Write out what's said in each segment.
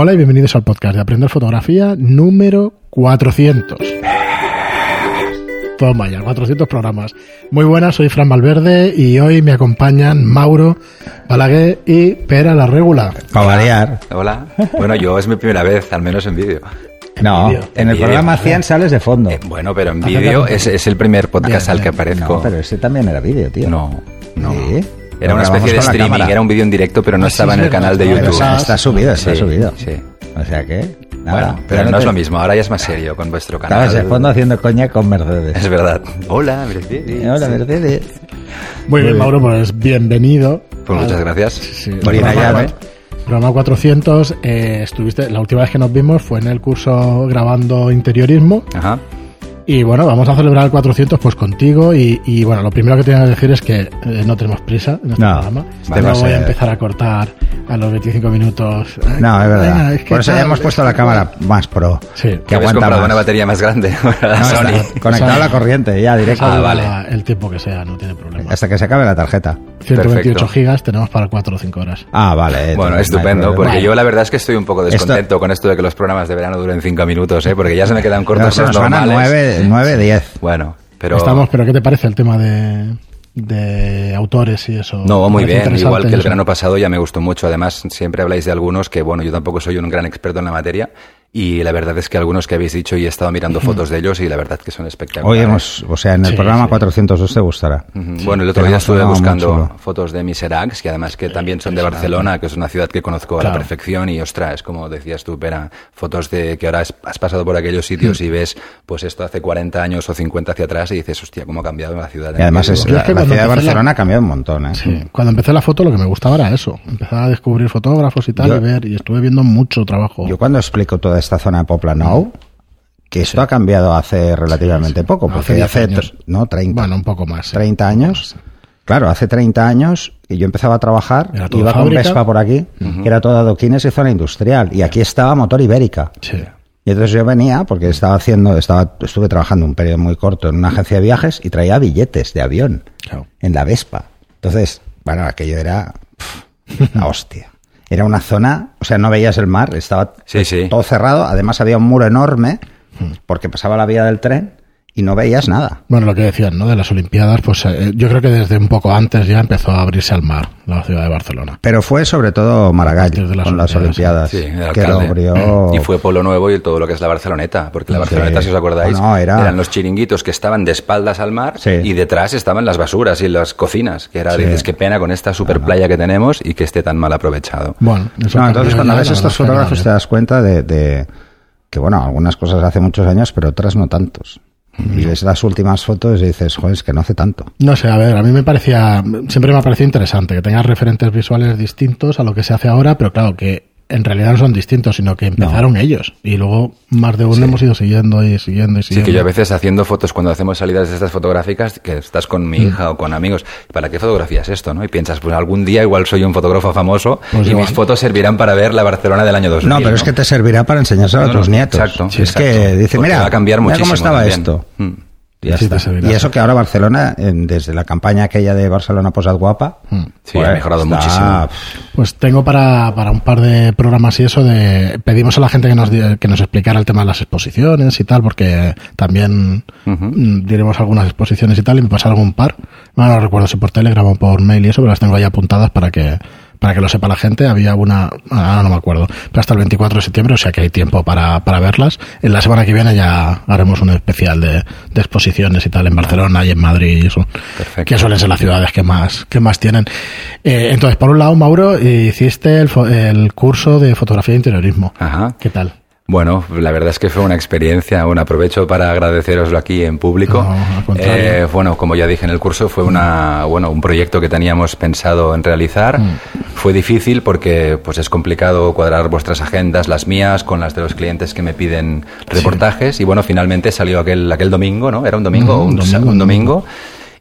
Hola y bienvenidos al podcast de Aprender Fotografía número 400. Toma ya, 400 programas. Muy buenas, soy Fran Valverde y hoy me acompañan Mauro Balaguer y Pera la Regula. Para variar. Hola. Bueno, yo es mi primera vez, al menos en vídeo. No, en el programa 100 sales de fondo. Eh, bueno, pero en vídeo es, es el primer podcast Bien, al que aparezco. No, pero ese también era vídeo, tío. No, no. Sí. Era una especie de streaming, cámara. era un vídeo en directo, pero no Ah, estaba es en el canal de Pero YouTube. está, está subido, está Sí, subido. Sí. O sea que, nada. Bueno, pero no te- es lo mismo, ahora ya es más serio con vuestro canal. Estabas de fondo haciendo coña con Mercedes. Es verdad. Hola, Mercedes. Hola, Mercedes. Muy bien, Mauro, pues bienvenido. Pues muchas gracias. Sí, Por ir programa allá, cua- Programa 400, eh, estuviste, la última vez que nos vimos fue en el curso grabando interiorismo Ajá. Y bueno, vamos a celebrar el 400 pues contigo y, y, bueno, lo primero que tengo que decir es que eh, no tenemos prisa en este No, programa. este no a voy a empezar a cortar a los 25 minutos. No, es verdad. venga, es que Por eso ya hemos puesto la cámara más pro. Sí. Que aguanta comprado más. una batería más grande para la No, Sony. está conectado O sea, a la corriente ya directo. Ah, vale. El tiempo que sea, no tiene problema. Hasta que se acabe la tarjeta. 128 Perfecto. gigas tenemos para 4 o 5 horas. Ah, vale. Bueno, no estupendo, porque Vale. yo la verdad es que estoy un poco Esto- descontento con esto de que los programas de verano duren cinco minutos, ¿eh? porque ya se me quedan No, cortos se los normales. 9, 9, 10. Bueno, pero... Estamos, pero ¿qué te parece el tema de, de autores y eso? No, muy ¿Te parece bien, igual que el verano pasado ya me gustó mucho. Además, siempre habláis de algunos que, bueno, yo tampoco soy un gran experto en la materia. Y la verdad es que algunos que habéis dicho y he estado mirando fotos de ellos y la verdad que son Hoy espectaculares. hemos, o sea, en el Sí, programa sí. 402 te gustará. Ujú. Bueno, el otro día estuve buscando fotos de Miseracs, que además que también son de Barcelona, que es una ciudad que conozco a la perfección y ostras, como decías tú, Pera, fotos de que ahora has, has pasado por aquellos sitios y ves pues esto hace 40 años o 50 hacia atrás y dices, hostia, cómo ha cambiado la ciudad. Y además es, vivo". la, es que la ciudad de la- Barcelona ha cambiado un montón, ¿eh? Sí. Cuando empecé la foto lo que me gustaba era eso. Empezar a descubrir fotógrafos y tal Yo- y ver. Y estuve viendo mucho trabajo. Yo cuando explico toda esta zona de Poplanou, que esto ha cambiado hace relativamente poco, Hace porque 10 hace, tr- no, 30, Bueno, un poco más. sí. 30 años. Claro, hace 30 años que yo empezaba a trabajar, iba con fábrica. Vespa por aquí, que era todo adoquines y zona industrial, y aquí estaba motor ibérica. Y entonces yo venía, porque estaba haciendo, estaba, estuve trabajando un periodo muy corto en una agencia de viajes y traía billetes de avión Claro. en la Vespa. Entonces, bueno, aquello era pf, la hostia. Era una zona, o sea, no veías el mar, estaba Sí, sí. todo cerrado. Además había un muro enorme porque pasaba la vía del tren y no veías nada. Bueno, lo que decían, ¿no? De las Olimpiadas, pues eh, yo creo que desde un poco antes ya empezó a abrirse al mar la ciudad de Barcelona. Pero fue sobre todo Maragall las con las Olimpiadas, Sí, el que lo abrió. Y fue Polo Nuevo y todo lo que es la Barceloneta, porque la Sí. Barceloneta, si os acordáis, No, era- eran los chiringuitos que estaban de espaldas al mar Sí. y detrás estaban las basuras y las cocinas, que era, Sí. dices, qué pena con esta super playa que tenemos y que esté tan mal aprovechado. Bueno, eso No, cambió entonces cuando ves estos fotógrafos te cambió. das cuenta de, de que, bueno, algunas cosas hace muchos años, pero otras no tantos. Y ves las últimas fotos y dices, joder, es que no hace tanto. No sé, a ver, a mí me parecía, siempre me ha parecido interesante que tengas referentes visuales distintos a lo que se hace ahora, pero claro, que en realidad no son distintos, sino que empezaron ellos. Y luego más de uno hemos ido siguiendo y siguiendo y Sí, siguiendo. que yo a veces haciendo fotos, cuando hacemos salidas de estas fotográficas, que estás con Mm. mi hija o con amigos, ¿para qué fotografías esto? no? Y piensas, pues algún día igual soy un fotógrafo famoso Pues y igual. mis fotos servirán para ver la Barcelona del año 2000. No, pero es que te servirá para enseñárselo No, a tus no, nietos. exacto, Si es exacto. que dice, Porque mira, va a cambiar mira cómo muchísimo estaba también. esto. Mm. Y, ya Sí, te está. servirá. Y eso que ahora Barcelona, en- desde la campaña aquella de Barcelona Posad Guapa, Sí, ha mejorado está- muchísimo. Pues tengo para, para un par de programas y eso de pedimos a la gente que nos di- que nos explicara el tema de las exposiciones y tal, porque también mm, diremos algunas exposiciones y tal, y me pasaron un par. Bueno, no recuerdo si por Telegram o por mail y eso, pero las tengo ahí apuntadas para que para que lo sepa la gente. Había una, ahora no me acuerdo, pero hasta el 24 de septiembre, o sea que hay tiempo para, para verlas. En la semana que viene ya haremos un especial de, de exposiciones y tal en Barcelona y en Madrid y eso, Perfecto. que suelen ser las ciudades que más, que más tienen. Eh, entonces, por un lado, Mauro, hiciste el, el curso de fotografía de interiorismo. Ajá. ¿Qué tal? Bueno, la verdad es que fue una experiencia, un aprovecho para agradeceroslo aquí en público. No. Eh, bueno, como ya dije en el curso, fue una, bueno, un proyecto que teníamos pensado en realizar. Mm. Fue difícil porque pues es complicado cuadrar vuestras agendas, las mías, con las de los clientes que me piden reportajes. Y bueno, finalmente salió aquel, aquel domingo, ¿no? ¿Era un domingo? Mm, un, domingo, un un domingo.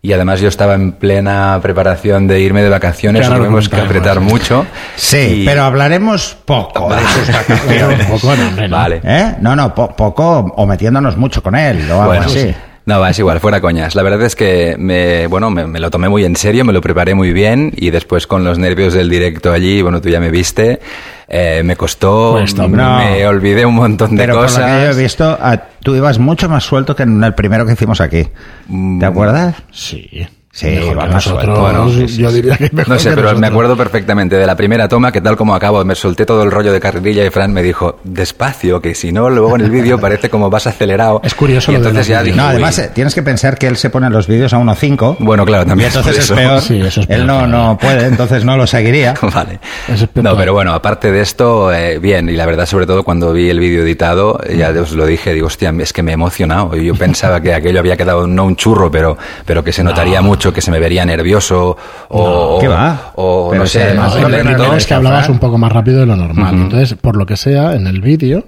Y además yo estaba en plena preparación de irme de vacaciones, Claro, tuvimos que apretar mucho. Sí, Y- pero hablaremos poco de sus vacaciones. Un poco, no, hombre, no. Vale. ¿Eh? No, no, po- poco o metiéndonos mucho con él o algo Bueno, así. No, va, es igual, fuera coñas. La verdad es que me, bueno, me, me, lo tomé muy en serio, me lo preparé muy bien y después con los nervios del directo allí, bueno, tú ya me viste, eh, me costó, Pues, no. me olvidé un montón de Pero por lo cosas. que yo he visto, ah, tú ibas mucho más suelto que en el primero que hicimos aquí. Mm. ¿Te acuerdas? Sí. Sí, Mejor va que más nosotros. Bueno, sí, sí, yo diría que mejor No sé, que pero me nosotros. acuerdo perfectamente de la primera toma que tal como acabo, me solté todo el rollo de carrerilla y Fran me dijo, despacio, que si no, luego en el vídeo parece como vas acelerado. Es curioso y lo de entonces los ya dije, No, además eh, tienes que pensar que él se pone los vídeos a 1.5. Bueno, claro, Y también entonces por es eso. peor. Sí, eso es peor, Él no, no puede, entonces no lo seguiría. Vale. Eso es peor. No, pero bueno, aparte de esto, eh, bien, y la verdad, sobre todo cuando vi el vídeo editado, ya os lo dije, digo, hostia, es que me he emocionado. Y Yo pensaba que aquello había quedado no un churro, pero, pero que se notaría mucho, que se me vería nervioso, o, No, ¿qué va? o Pero no si sé, no, lento. es que hablabas un poco más rápido de lo normal. Entonces, por lo que sea, en el vídeo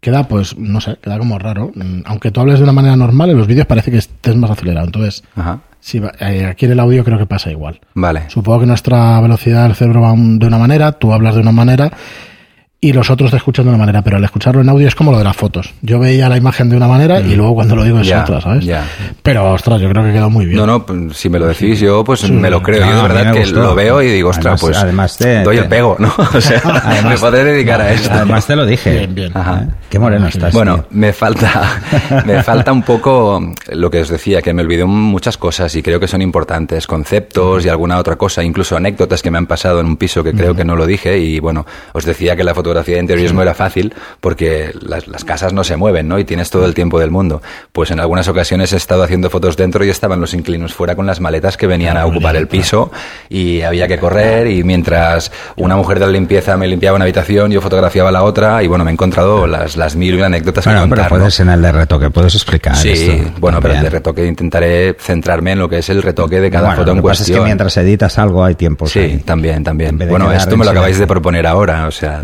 queda, pues, no sé, queda como raro. Mm, Aunque tú hables de una manera normal, en los vídeos parece que estés más acelerado. Entonces, Ajá, va- eh, aquí en el audio creo que pasa igual. vale. Supongo que nuestra velocidad del cerebro va un- de una manera, tú hablas de una manera y los otros te escuchan de una manera, pero al escucharlo en audio es como lo de las fotos. Yo veía la imagen de una manera y luego cuando lo digo es Ya, otra, ¿sabes? ya. Pero, ostras, yo creo que quedó muy bien. No, no, pues, si me lo decís yo, pues me lo creo. No, yo de verdad me que gustó. lo veo y digo, ostras, Además- pues además te- doy te- el pego, ¿no? O sea, me Además- podré dedicar a esto. Además te lo dije. Bien, bien. Ajá. Qué moreno estás. Bueno, tío. me falta, me falta un poco lo que os decía, que me olvidé muchas cosas y creo que son importantes, conceptos y alguna otra cosa, incluso anécdotas que me han pasado en un piso que creo que no lo dije y bueno, os decía que la fotografía de interiorismo era fácil porque las, las casas no se mueven, ¿no? Y tienes todo el tiempo del mundo. Pues en algunas ocasiones he estado haciendo fotos dentro y estaban los inquilinos fuera con las maletas que venían a ocupar el piso y había que correr y mientras una mujer de la limpieza me limpiaba una habitación, yo fotografiaba la otra y bueno, me he encontrado las, las mil y anécdotas Bueno, que pero contar. ¿no? puedes en el de retoque, puedes explicar. Sí, esto bueno, pero el también. de retoque intentaré centrarme en lo que es el retoque de cada Bueno, foto en lo que pasa es cuestión. que mientras editas algo hay tiempo. Sí, también, también. De Bueno, esto me lo acabáis de proponer ahahora, o sea,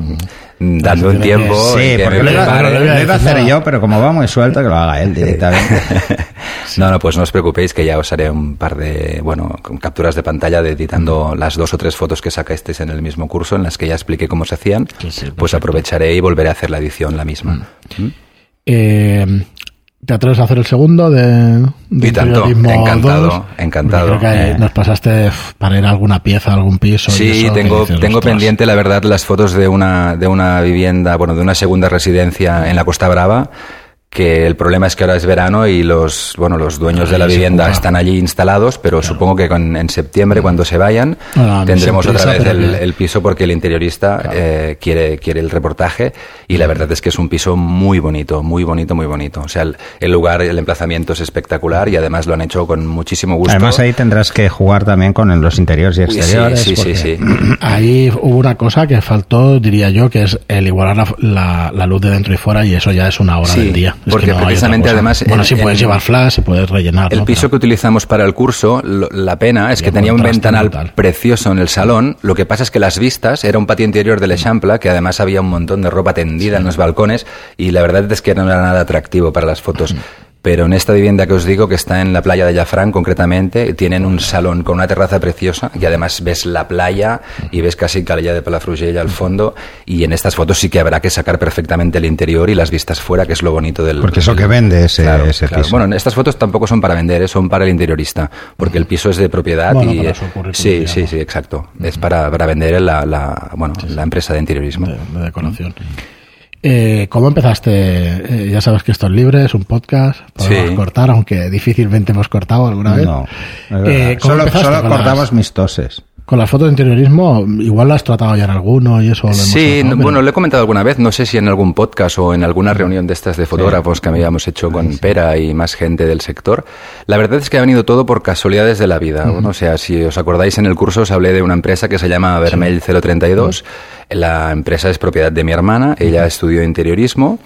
dando un tiempo. Sí, que porque lo iba, prepare. lo iba a lo iba a decir, hacer yo, pero como va muy suelto, que lo haga él directamente. No, no, pues no os preocupéis que ya os haré un par de, bueno, con capturas de pantalla de editando las dos o tres fotos que sacasteis en el mismo curso en las que ya expliqué cómo se hacían. Sí, sí, pues aprovecharé y volveré a hacer la edición la misma. Eh, ¿Te atreves a hacer el segundo de, de Y tanto, encantado, 2? encantado. Creo que Eh. nos pasaste para ir a alguna pieza, a algún piso. y Sí, eso, que tengo, dices, tengo ostras. pendiente, la verdad, las fotos de una, de una vivienda, bueno, de una segunda residencia en la Costa Brava, que el problema es que ahora es verano y los, bueno, los dueños de la vivienda ocupa. están allí instalados, pero supongo que con- en septiembre, cuando se vayan, Ah, no, tendremos otra vez el, el piso porque el interiorista eh, quiere, quiere el reportaje y la verdad es que es un piso muy bonito, muy bonito, muy bonito. O sea, el, el lugar, el emplazamiento es espectacular y además lo han hecho con muchísimo gusto. Además ahí tendrás que jugar también con los interiores y sí, exteriores. sí, sí, porque- sí. Ahí hubo una cosa que faltó, diría yo, que es el igualar la, la- la luz de dentro y fuera y eso ya es una hora Sí, del día. Es porque que no precisamente además Bueno, en- sí puedes llevar flash y puedes rellenar. El ¿no? piso Pero- que utilizamos para el curso, lo- la pena es Y que el tenía un ventanal brutal. precioso en el salón. Lo que pasa es que las vistas era un patio interior del Eixample, que además había un montón de ropa tendida en los balcones y la verdad es que no era nada atractivo para las fotos. Pero en esta vivienda que os digo, que está en la playa de Llafrán concretamente, tienen un salón con una terraza preciosa y además ves la playa y ves casi Calella de Palafrugell al fondo y en estas fotos sí que habrá que sacar perfectamente el interior y las vistas fuera, que es lo bonito del... Porque es lo que vende ese, Claro, ese claro. piso. Bueno, estas fotos tampoco son para vender, ¿eh? son para el interiorista, porque el piso es de propiedad Bueno, y para eh, su sí, sí, sí, exacto. Es para, para vender la, la, bueno, la empresa de interiorismo. de, de decoración. Eh, ¿Cómo empezaste? Eh, ya sabes que esto es libre, es un podcast, podemos Sí. cortar, aunque difícilmente hemos cortado alguna vez. No. Eh, ¿cómo solo solo cortamos las- mis toses. Con las fotos de interiorismo, igual lo has tratado ya en alguno y eso lo hemos Sí, tratado, no- pero- bueno, lo he comentado alguna vez, no sé si en algún podcast o en alguna reunión de estas de fotógrafos que habíamos hecho con Pera y más gente del sector. La verdad es que ha venido todo por casualidades de la vida. Bueno, o sea, si os acordáis en el curso os hablé de una empresa que se llama Vermell 032. La empresa es propiedad de mi hermana, ella estudió interiorismo.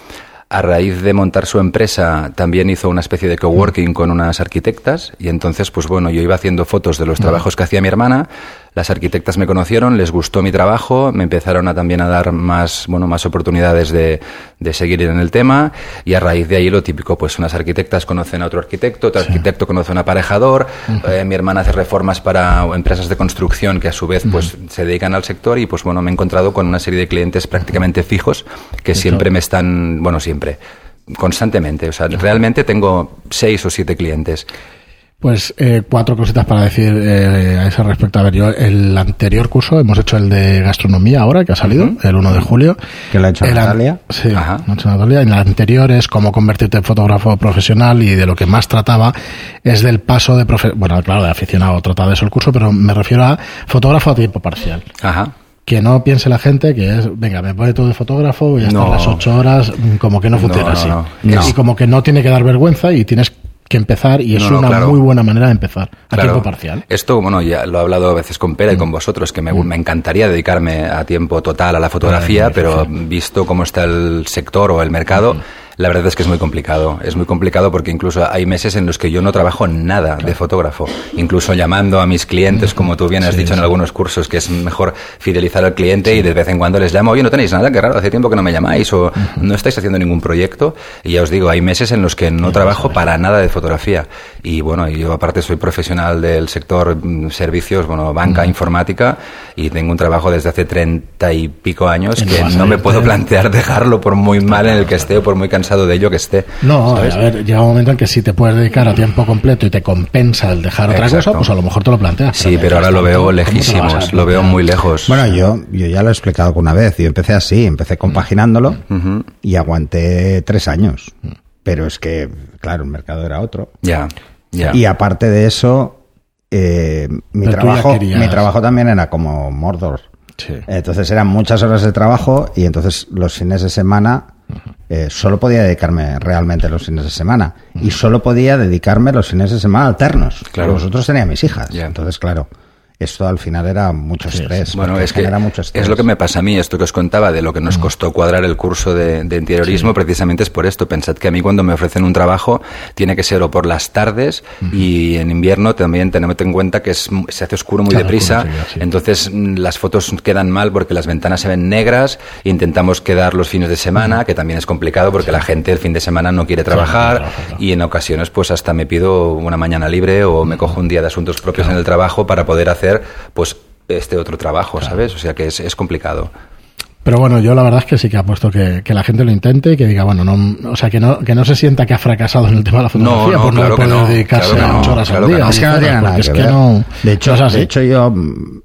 A raíz de montar su empresa, también hizo una especie de coworking con unas arquitectas y entonces, pues bueno, yo iba haciendo fotos de los trabajos que hacía mi hermana. Las arquitectas me conocieron, les gustó mi trabajo, me empezaron a también a dar más, bueno, más oportunidades de, de seguir en el tema y a raíz de ahí lo típico, pues unas arquitectas conocen a otro arquitecto, otro arquitecto conoce a un aparejador, eh, mi hermana hace reformas para empresas de construcción que a su vez pues se dedican al sector y pues bueno, me he encontrado con una serie de clientes prácticamente fijos que siempre me están, bueno, siempre constantemente. O sea, realmente tengo seis o siete clientes. Pues eh, cuatro cositas para decir eh, a ese respecto. A ver, yo el anterior curso hemos hecho el de gastronomía ahora, que ha salido, el 1 de julio. Que lo ha hecho El Natalia. Sí, Ajá. lo ha hecho Natalia. En el anterior es cómo convertirte en fotógrafo profesional y de lo que más trataba es del paso de profe bueno, claro, de aficionado trataba de eso el curso, pero me refiero a fotógrafo a tiempo parcial. Ajá. Que no piense la gente que es, venga, me pone todo de fotógrafo, voy a estar No. las ocho horas, mm, como que no funciona no, así. no. No. Y como que no tiene que dar vergüenza y tienes que empezar y es No, no, una claro. muy buena manera de empezar a Claro. tiempo parcial. Esto, bueno, ya lo he hablado a veces con Pera y con vosotros, que me, me encantaría dedicarme a tiempo total a la fotografía, pero visto cómo está el sector o el mercado, la verdad es que es muy complicado. Es muy complicado porque incluso hay meses en los que yo no trabajo nada de fotógrafo. Incluso llamando a mis clientes, como tú bien has Sí, dicho en algunos cursos, que es mejor fidelizar al cliente y de vez en cuando les llamo, oye, no tenéis nada, qué raro, hace tiempo que no me llamáis o no estáis haciendo ningún proyecto. Y ya os digo, hay meses en los que no trabajo para nada de fotografía. Y bueno, yo aparte soy profesional del sector mm, servicios, bueno, banca, informática, y tengo un trabajo desde hace treinta y pico años que no me puedo plantear dejarlo por muy mal en el que esté o por muy cansado de ello que esté. No, ¿sabes? a ver, llega un momento en que si te puedes dedicar a tiempo completo y te compensa el dejar otra Exacto. cosa, pues a lo mejor te lo planteas. Sí, pero ahora lo veo lejísimos, lo veo muy lejos. Bueno, yo, yo ya lo he explicado alguna vez. Yo empecé así, empecé compaginándolo Ujú. y aguanté tres años. Pero es que, claro, el mercado era otro. Ya, ya. Y aparte de eso, eh, mi, Pero trabajo, mi trabajo también era como Mordor. Sí. Entonces eran muchas horas de trabajo y entonces los fines de semana eh, solo podía dedicarme realmente los fines de semana. Y solo podía dedicarme los fines de semana alternos. Claro. Los otros tenía mis hijas. Entonces, claro, esto al final era mucho Sí, estrés. Bueno, es que mucho estrés. es lo que me pasa a mí, esto que os contaba de lo que nos costó cuadrar el curso de, de interiorismo, precisamente es por esto. Pensad que a mí cuando me ofrecen un trabajo tiene que ser o por las tardes y en invierno también tened en cuenta que es, se hace oscuro muy Claro, deprisa, oscuro, sí, sí. entonces mm, las fotos quedan mal porque las ventanas se ven negras, intentamos quedar los fines de semana, que también es complicado porque la gente el fin de semana no quiere trabajar claro. y en ocasiones pues hasta me pido una mañana libre o me cojo un día de asuntos propios en el trabajo para poder hacer pues este otro trabajo, ¿sabes? O sea que es, es complicado. Pero bueno, yo la verdad es que sí que apuesto que, que la gente lo intente y que diga, bueno, no, o sea, que no, que no se sienta que ha fracasado en el tema de la fotografía no, por no claro que poder no, dedicarse claro que a no, ocho horas claro al que día. no. Es que no tiene nada que es ver. no, de, hecho, no es así. de hecho, yo mm,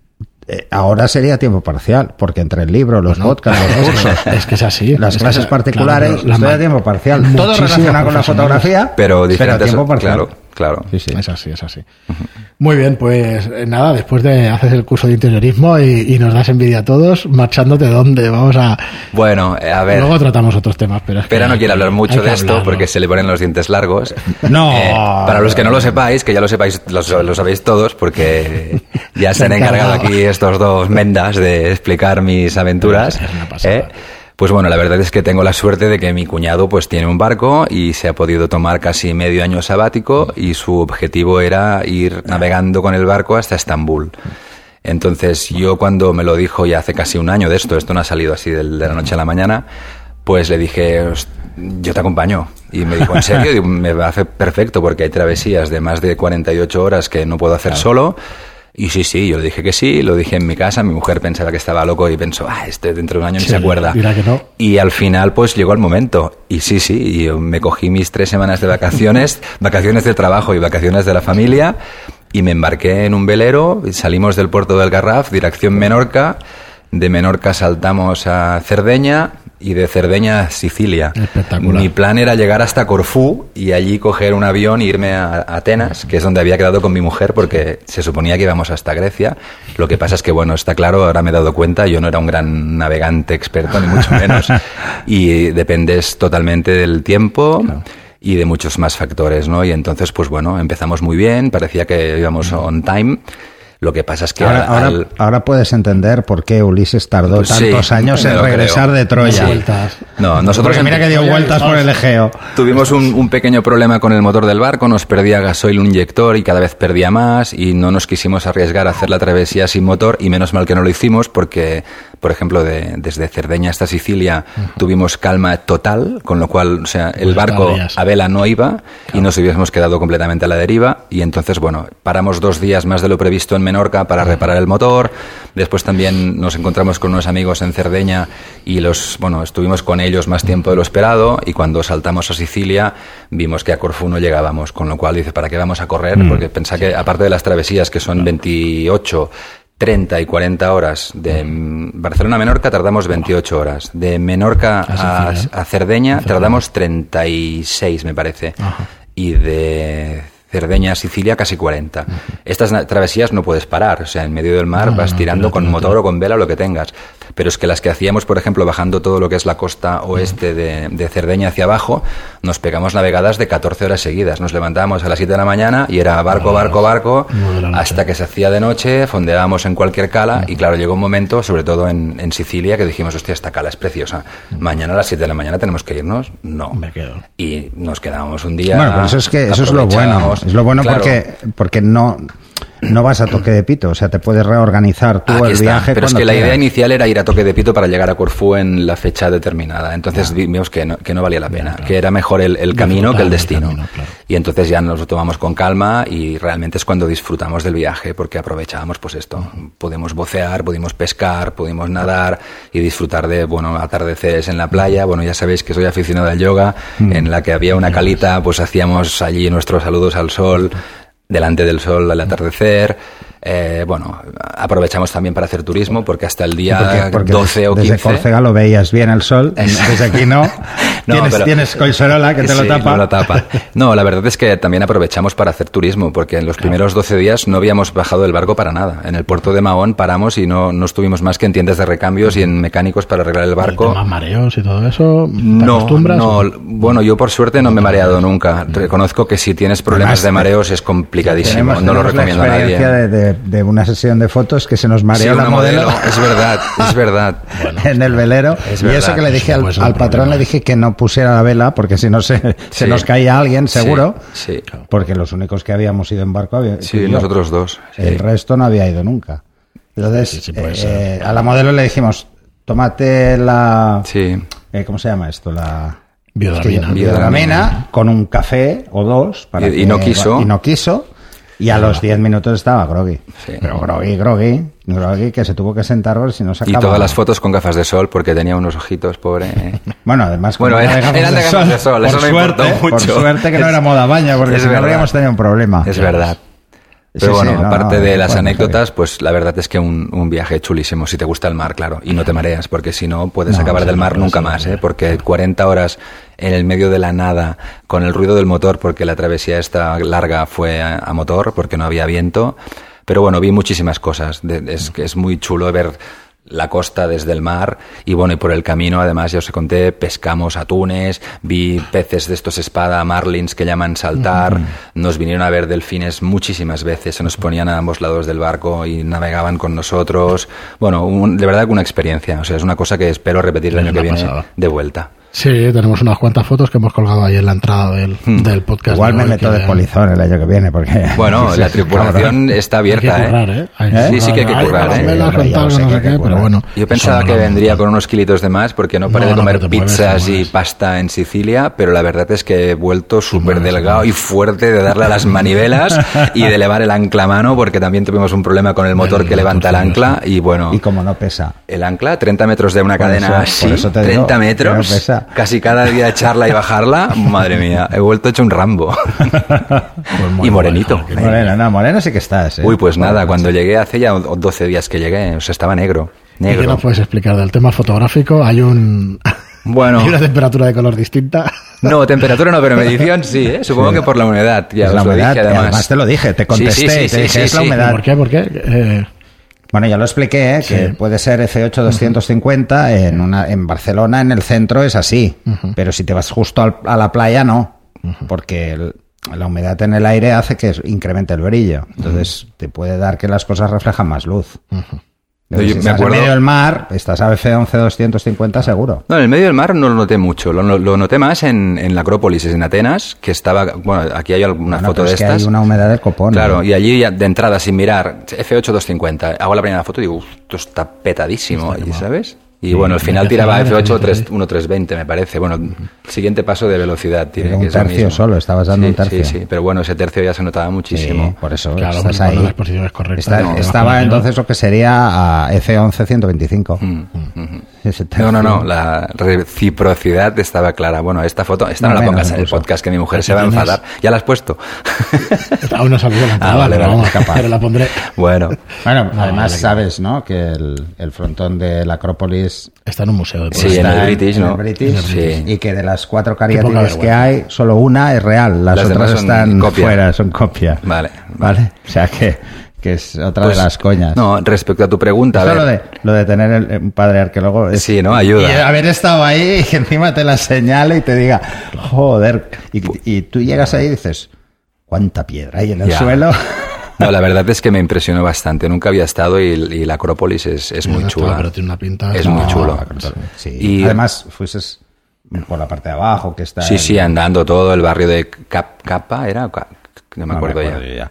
eh, ahora sería tiempo parcial, porque entre el libro, los podcasts, los cursos, es que es así. las Es clases es- particulares, claro, pero la ma- tiempo parcial. Todo relacionado con la fotografía, Pero a diferentes, tiempo parcial. claro, claro. Sí, sí. Es así, es así. Muy bien, pues eh, nada, después de hacer el curso de interiorismo y, y nos das envidia a todos, marchándote dónde vamos a... Bueno, a ver, Luego tratamos otros temas, pero es que no quiere hablar mucho de esto hablarlo. porque se le ponen los dientes largos. No. Eh, para los que no lo sepáis, que ya lo sepáis, lo, lo sabéis todos, porque ya se han encargado. aquí estos dos mendas de explicar mis aventuras. Es una pasada. ¿eh? Pues bueno, la verdad es que tengo la suerte de que mi cuñado pues tiene un barco y se ha podido tomar casi medio año sabático y su objetivo era ir navegando con el barco hasta Estambul. Entonces yo cuando me lo dijo ya hace casi un año de esto, esto no ha salido así de, la noche a la mañana, pues le dije, "Host- yo te acompaño. Y me dijo, ¿en serio? Digo, me hace perfecto porque hay travesías de más de 48 horas que no puedo hacer solo. Y sí, sí, yo le dije que sí, lo dije en mi casa, mi mujer pensaba que estaba loco y pensó, ah, este dentro de un año ni Sí, se acuerda. dirá que no. Y al final, pues llegó el momento. Y sí, sí, y yo me cogí mis tres semanas de vacaciones, vacaciones de trabajo y vacaciones de la familia, y me embarqué en un velero, salimos del puerto del Garraf, dirección Menorca, de Menorca saltamos a Cerdeña y de Cerdeña a Sicilia. Espectacular. Mi plan era llegar hasta Corfú y allí coger un avión e irme a Atenas, que es donde había quedado con mi mujer, porque se suponía que íbamos hasta Grecia. Lo que pasa es que, bueno, está claro, ahora me he dado cuenta, yo no era un gran navegante experto, ni mucho menos. y dependes totalmente del tiempo. Y de muchos más factores, ¿no? Y entonces, pues bueno, empezamos muy bien, parecía que íbamos on time. Lo que pasa es que Ahora, al- ahora- al- ahora puedes entender por qué Ulises tardó Pues sí, tantos años en regresar creo. de Troya. No, nosotros mira que dio vueltas por el Egeo. Tuvimos un, un pequeño problema con el motor del barco, nos perdía gasoil un inyector y cada vez perdía más y no nos quisimos arriesgar a hacer la travesía sin motor y menos mal que no lo hicimos porque por ejemplo, de, desde Cerdeña hasta Sicilia tuvimos calma total, con lo cual, o sea, el Pues barco a vela no iba y nos hubiésemos quedado completamente a la deriva. Y entonces, bueno, paramos dos días más de lo previsto en Menorca para reparar el motor. Después también nos encontramos con unos amigos en Cerdeña y los, bueno, estuvimos con ellos más tiempo de lo esperado. Y cuando saltamos a Sicilia, vimos que a Corfú no llegábamos. Con lo cual dice, ¿para qué vamos a correr? Porque pensá que, aparte de las travesías, que son 28, 30 y 40 horas. De mm, Barcelona a Menorca tardamos 28 horas. De Menorca a, Cerdeña tardamos 36, me parece. Y de Cerdeña Sicilia casi 40. Estas travesías no puedes parar. O sea, en medio del mar No, vas no, tirando con motor o con vela lo que tengas. Pero es que las que hacíamos, por ejemplo, bajando todo lo que es la costa oeste de, de Cerdeña hacia abajo, nos pegamos navegadas de 14 horas seguidas. Nos levantábamos a las 7 de la mañana y era barco, barco, barco, hasta que se hacía de noche, fondeábamos en cualquier cala y claro, llegó un momento, sobre todo en, en Sicilia, que dijimos, hostia, esta cala es preciosa. Mañana a las 7 de la mañana tenemos que irnos. No. Me quedo. Y nos quedábamos un día. Bueno, pues es que eso es lo bueno. Es lo bueno Claro. porque porque no no vas a toque de pito, o sea, te puedes reorganizar tú Aquí el está. viaje Pero es que la idea inicial era ir a toque de pito para llegar a Corfú en la fecha determinada. Entonces vimos que no, que no valía la pena, que era mejor el, el camino que el destino. camino, claro. Y entonces ya nos lo tomamos con calma y realmente es cuando disfrutamos del viaje porque aprovechábamos pues esto. Pudimos vocear, pudimos pescar, pudimos nadar y disfrutar de, bueno, atardeceres en la playa. Bueno, ya sabéis que soy aficionado al yoga, Mm. en la que había una calita, pues hacíamos allí nuestros saludos al sol, delante del sol al atardecer. Eh, bueno, aprovechamos también para hacer turismo porque hasta el día Porque- porque 12 o desde 15 Córcega lo veías bien el sol, desde aquí no. No, tienes, pero- tienes que te lo tapa. no lo tapa. No, la verdad es que también aprovechamos para hacer turismo, porque en los primeros 12 días no habíamos bajado del barco para nada. En el puerto de Mahón paramos y no, no estuvimos más que en tiendas de recambios y en mecánicos para arreglar el barco. tema mareos y todo eso. ¿te No, acostumbras? no, o- bueno, yo por suerte no me he mareado nunca. Reconozco que si tienes problemas Además, de mareos es complicadísimo. Tenemos, no lo recomiendo a nadie. experiencia de, de- de una sesión de fotos que se nos mareó Sí, la una modelo, Es verdad, es verdad. en el velero. Es y verdad, eso que le dije al, puede ser al un patrón, le dije que no pusiera la vela porque si no se, se Sí. nos caía alguien, seguro. Sí, Porque los únicos que habíamos ido en barco había, sí, y yo. nosotros dos. sí. El resto no había ido nunca. Entonces, Sí, sí, puede eh, ser. a la modelo le dijimos, tómate la... Sí. eh, ¿Cómo se llama esto? La... Biodramina. Biodramina con un café o dos. para Y- y que- no quiso. Y no quiso. Y a los 10 minutos estaba groggy. Sí. Pero groggy, groggy. Groggy que se tuvo que sentar porque si no se Y todas las fotos con gafas de sol porque tenía unos ojitos, pobre. eh. Bueno, además... Bueno, era- eran de gafas de sol, por eso me suerte, importó Por suerte que no era moda baña, porque es si no habríamos tenido un problema. Es verdad. Pero sí, bueno, no, aparte no, de las bueno, anécdotas, pues la verdad es que un, un viaje chulísimo, si te gusta el mar, claro, y no te mareas, porque si no puedes No, acabar del mar nunca más, ¿eh? porque 40 horas en el medio de la nada, con el ruido del motor, porque la travesía esta larga fue a, a motor, porque no había viento, pero bueno, vi muchísimas cosas, de- es que es muy chulo ver la costa desde el mar y bueno, y por el camino además ya os conté, pescamos atunes, vi peces de estos espada, marlins que llaman saltar, nos vinieron a ver delfines muchísimas veces, se nos ponían a ambos lados del barco y navegaban con nosotros. Bueno, un- de verdad que una experiencia, o sea, es una cosa que espero repetir el Es año que viene pasada. de vuelta. Sí, tenemos unas cuantas fotos que hemos colgado ahí en la entrada del, del podcast. Igual de me hoy, meto que de polizón el año que viene, porque... Bueno, Sí, la tripulación cabrón. está Hay que abierta, currar, ¿eh? ¿eh? Hay- ¿Eh? Sí, sí que hay que currar, ¿eh? no sé qué, pero bueno. Yo pensaba que vendría con unos kilitos de más porque no paré No, de comer pizzas y pasta en Sicilia, pero la verdad es que he vuelto súper delgado y fuerte de darle a las manivelas y de elevar el ancla a mano porque también tuvimos un problema con el motor que levanta el ancla y bueno... Y como no pesa. El ancla, 30 metros de una cadena así, por eso te digo 30 que no metros, casi cada día echarla y bajarla, madre mía, he vuelto hecho un Rambo. Pues muy y morenito. joder, Moreno, no, moreno sí que estás, ¿eh? Uy, pues nada, cuando llegué hace ya 12 días que llegué, o sea, estaba negro. ¿Y qué Negro. nos puedes explicar del tema fotográfico? Hay un Bueno. hay una temperatura de color distinta. No, temperatura no, pero medición sí, ¿eh? Supongo que por la humedad. Ya Es os la lo humedad, dije, y además. además te lo dije, te Sí, contesté, sí, sí, te sí, dije, sí, es la sí. humedad. ¿Por qué? ¿Por qué? Eh, Bueno, ya lo expliqué, ¿eh? que puede ser F8 250 en, una, en Barcelona, en el centro es así, pero si te vas justo al- a la playa no, porque el- la humedad en el aire hace que incremente el brillo, entonces te puede dar que las cosas reflejan más luz. Yo si me estás acuerdo- en medio del mar, estás a F11 250 seguro. No, en el medio del mar no lo noté mucho. Lo, lo noté más en, en la Acrópolis, en Atenas, que estaba. Bueno, aquí hay alguna Bueno, foto de es que estas. hay una humedad del copón. Claro, ¿no? y allí de entrada, sin mirar, F8 250. Hago la primera foto y digo, "Uf, esto está petadísimo, Está allí. ¿sabes? Y bueno, al final tiraba hacer F8 la 3, diferencia. 1.320, me parece. Bueno, el siguiente paso de velocidad tiene un que lo tercio mismo. solo, estabas dando Sí, un tercio. Sí, sí, pero bueno, ese tercio ya se notaba Sí, muchísimo. por eso Claro, estás ahí. cuando la exposición es correcta. Está- no, estaba entonces lo que sería a F11 125. Mm, ujú. Ese No, no, no, la reciprocidad estaba clara. Bueno, esta foto, esta no, No, la pongas en el incluso. podcast, que mi mujer Aquí se va a enfadar. ¿Ya la has puesto? Aún no salió la entrada, Ah, vale, pero vale. vamos, Capaz. pero la pondré. bueno, Bueno, No, además vale, sabes, ¿no? Que el, el frontón de la Acrópolis Está en un museo de Sí, en el British, en ¿no? el British, Sí. y que de las cuatro cariátides que hay, solo una es real, las, Las otras demás son están copia. fuera, son copia. vale. ¿Vale? O sea que, que es otra Pues, de las coñas. No, respecto a tu pregunta, a ver, lo de, lo de tener el- un padre arqueólogo es- Sí, ¿no? Ayuda. Y haber estado ahí y que encima te la señale y te diga, joder. Y, y tú llegas ahí y dices, ¿cuánta piedra hay en el Ya. suelo? No, la verdad es que me impresionó bastante. Nunca había estado y, y la Acrópolis es, es muy No chula. Pero tiene una pinta. Es no, muy chulo. Sí. Y- Además, fuises por la parte de abajo, que está. Sí, en- sí, andando todo el barrio de Cap- Capa, ¿era? Ca- No me acuerdo, ya. yo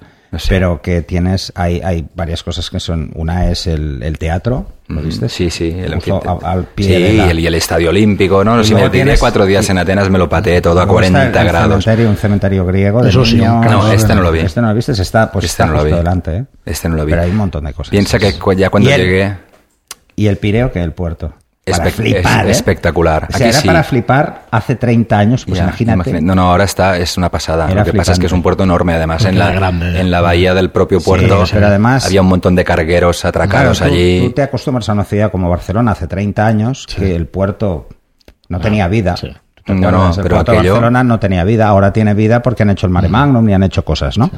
Pero que tienes, hay, hay varias cosas que son. Una es el, el teatro, ¿lo Ujú, viste? Sí, sí, el a- al pie Sí, de la- y, el, y el estadio olímpico, ¿no? Y Si me tienes- cuatro días en Atenas, me lo pateé todo a Luego está 40 el grados. Cementerio, un cementerio griego de Eso sí, niños. No, este no lo vi. Este no lo viste, está, pues Este está no lo vi. delante, ¿eh? Este no lo vi. Pero hay un montón de cosas. Piensa que ya cuando Y el- llegué... Y el Pireo que el puerto. Para Espe- flipar, es ¿eh? espectacular. O sea, Aquí era sí. para flipar hace 30 años, pues Ya, imagínate. No, no, ahora está, es una pasada. Era Lo que pasa es que es un puerto enorme, además, Porque en la, grande. en la bahía del propio Sí, puerto. pero además- Había un montón de cargueros atracados Claro, tú- allí. Tú te acostumbras a una ciudad como Barcelona hace 30 años que el puerto no tenía vida. sí. ¿Tú te No, no, el pero puerto de aquello- Barcelona no tenía vida, ahora tiene vida porque han hecho el Mare Magnum y han hecho cosas, ¿no?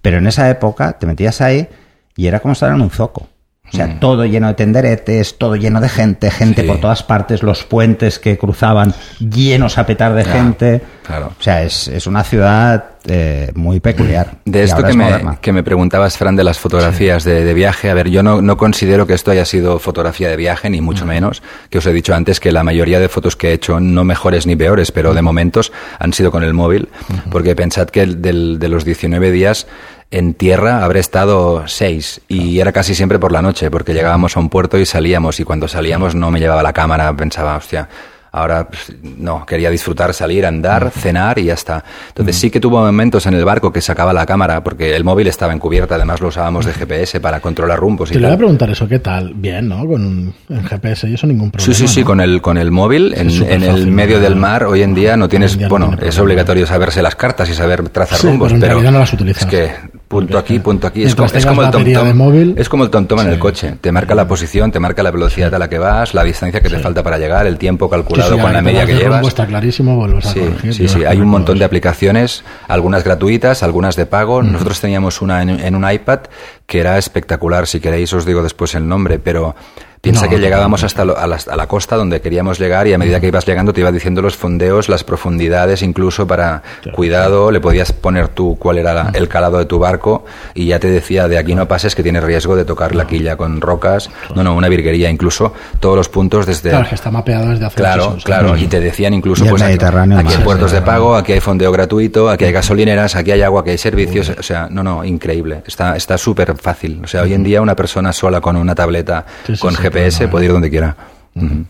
Pero en esa época te metías ahí y era como estar en un zoco. O sea, todo lleno de tenderetes, todo lleno de gente, gente Sí. por todas partes, los puentes que cruzaban llenos a petar de gente. claro. O sea, es, es una ciudad eh, muy peculiar. De esto que es me, que me preguntabas, Fran, de las fotografías de, de viaje, a ver, yo no, no considero que esto haya sido fotografía de viaje, ni mucho menos, que os he dicho antes que la mayoría de fotos que he hecho, no mejores ni peores, pero de momentos han sido con el móvil, porque pensad que el- del- de los 19 días en tierra habré estado seis y era casi siempre por la noche, porque llegábamos a un puerto y salíamos, y cuando salíamos no me llevaba la cámara, pensaba, hostia, Ahora pues, no, quería disfrutar, salir, andar, cenar y ya está. Entonces sí que tuvo momentos en el barco que sacaba la cámara porque el móvil estaba encubierta, además lo usábamos de GPS para controlar rumbos y Te le voy a tal. preguntar eso, ¿qué tal? Bien, ¿no? Con en GPS y eso ningún problema. Sí, sí, sí, ¿no? con el, con el móvil en, el medio del mar hoy en día no tienes, en día no bueno, tiene es obligatorio saberse las cartas y saber trazar Sí, rumbos, pero en pero no las utilizas. es que punto aquí, punto aquí, es como, es como el batería tom de móvil- es como el tom en el Sí. coche, te marca la posición, te marca la velocidad a la que vas, la distancia que te falta para llegar, el tiempo Sí, calculado sí, con la media que llevas. Está clarísimo, vuelves a Sí, corregir. sí, sí. Hay un montón de aplicaciones, algunas gratuitas, algunas de pago. Nosotros teníamos una en, en un iPad que era espectacular. Si queréis os digo después el nombre, pero piensa No, que llegábamos hasta lo- a, la, a la costa donde queríamos llegar y a medida que ibas llegando te iba diciendo los fondeos, las profundidades, incluso para cuidado, le podías poner tú cuál era la- el calado de tu barco y ya te decía de aquí no pases que tienes riesgo de tocar la quilla con rocas. No, no, una virguería, incluso todos los puntos desde... Claro, que está mapeado desde hace Claro, claro, y te decían incluso pues aquí, aquí hay puertos de pago, aquí hay fondeo gratuito, aquí hay gasolineras, aquí hay agua, aquí hay servicios, o sea, no, no, increíble, está está súper fácil, o sea, hoy en día una persona sola con una tableta Sí, sí, con sí, GPS puede ir donde quiera. Ujú.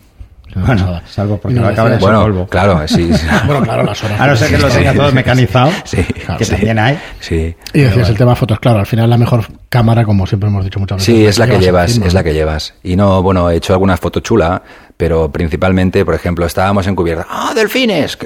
Una Bueno, salvo porque en Bueno, polvo. claro, sí, sí. Bueno, claro, las horas. A no ser que lo tenga todo mecanizado, Sí, Claro, que sí. también hay. sí. Y decías el tema de fotos, claro, al final la mejor cámara, como siempre hemos dicho muchas veces. Sí, es la que llevas es la que llevas. Y no, bueno, he hecho alguna foto chula, pero principalmente, por ejemplo, estábamos en cubierta. ¡Ah, delfines!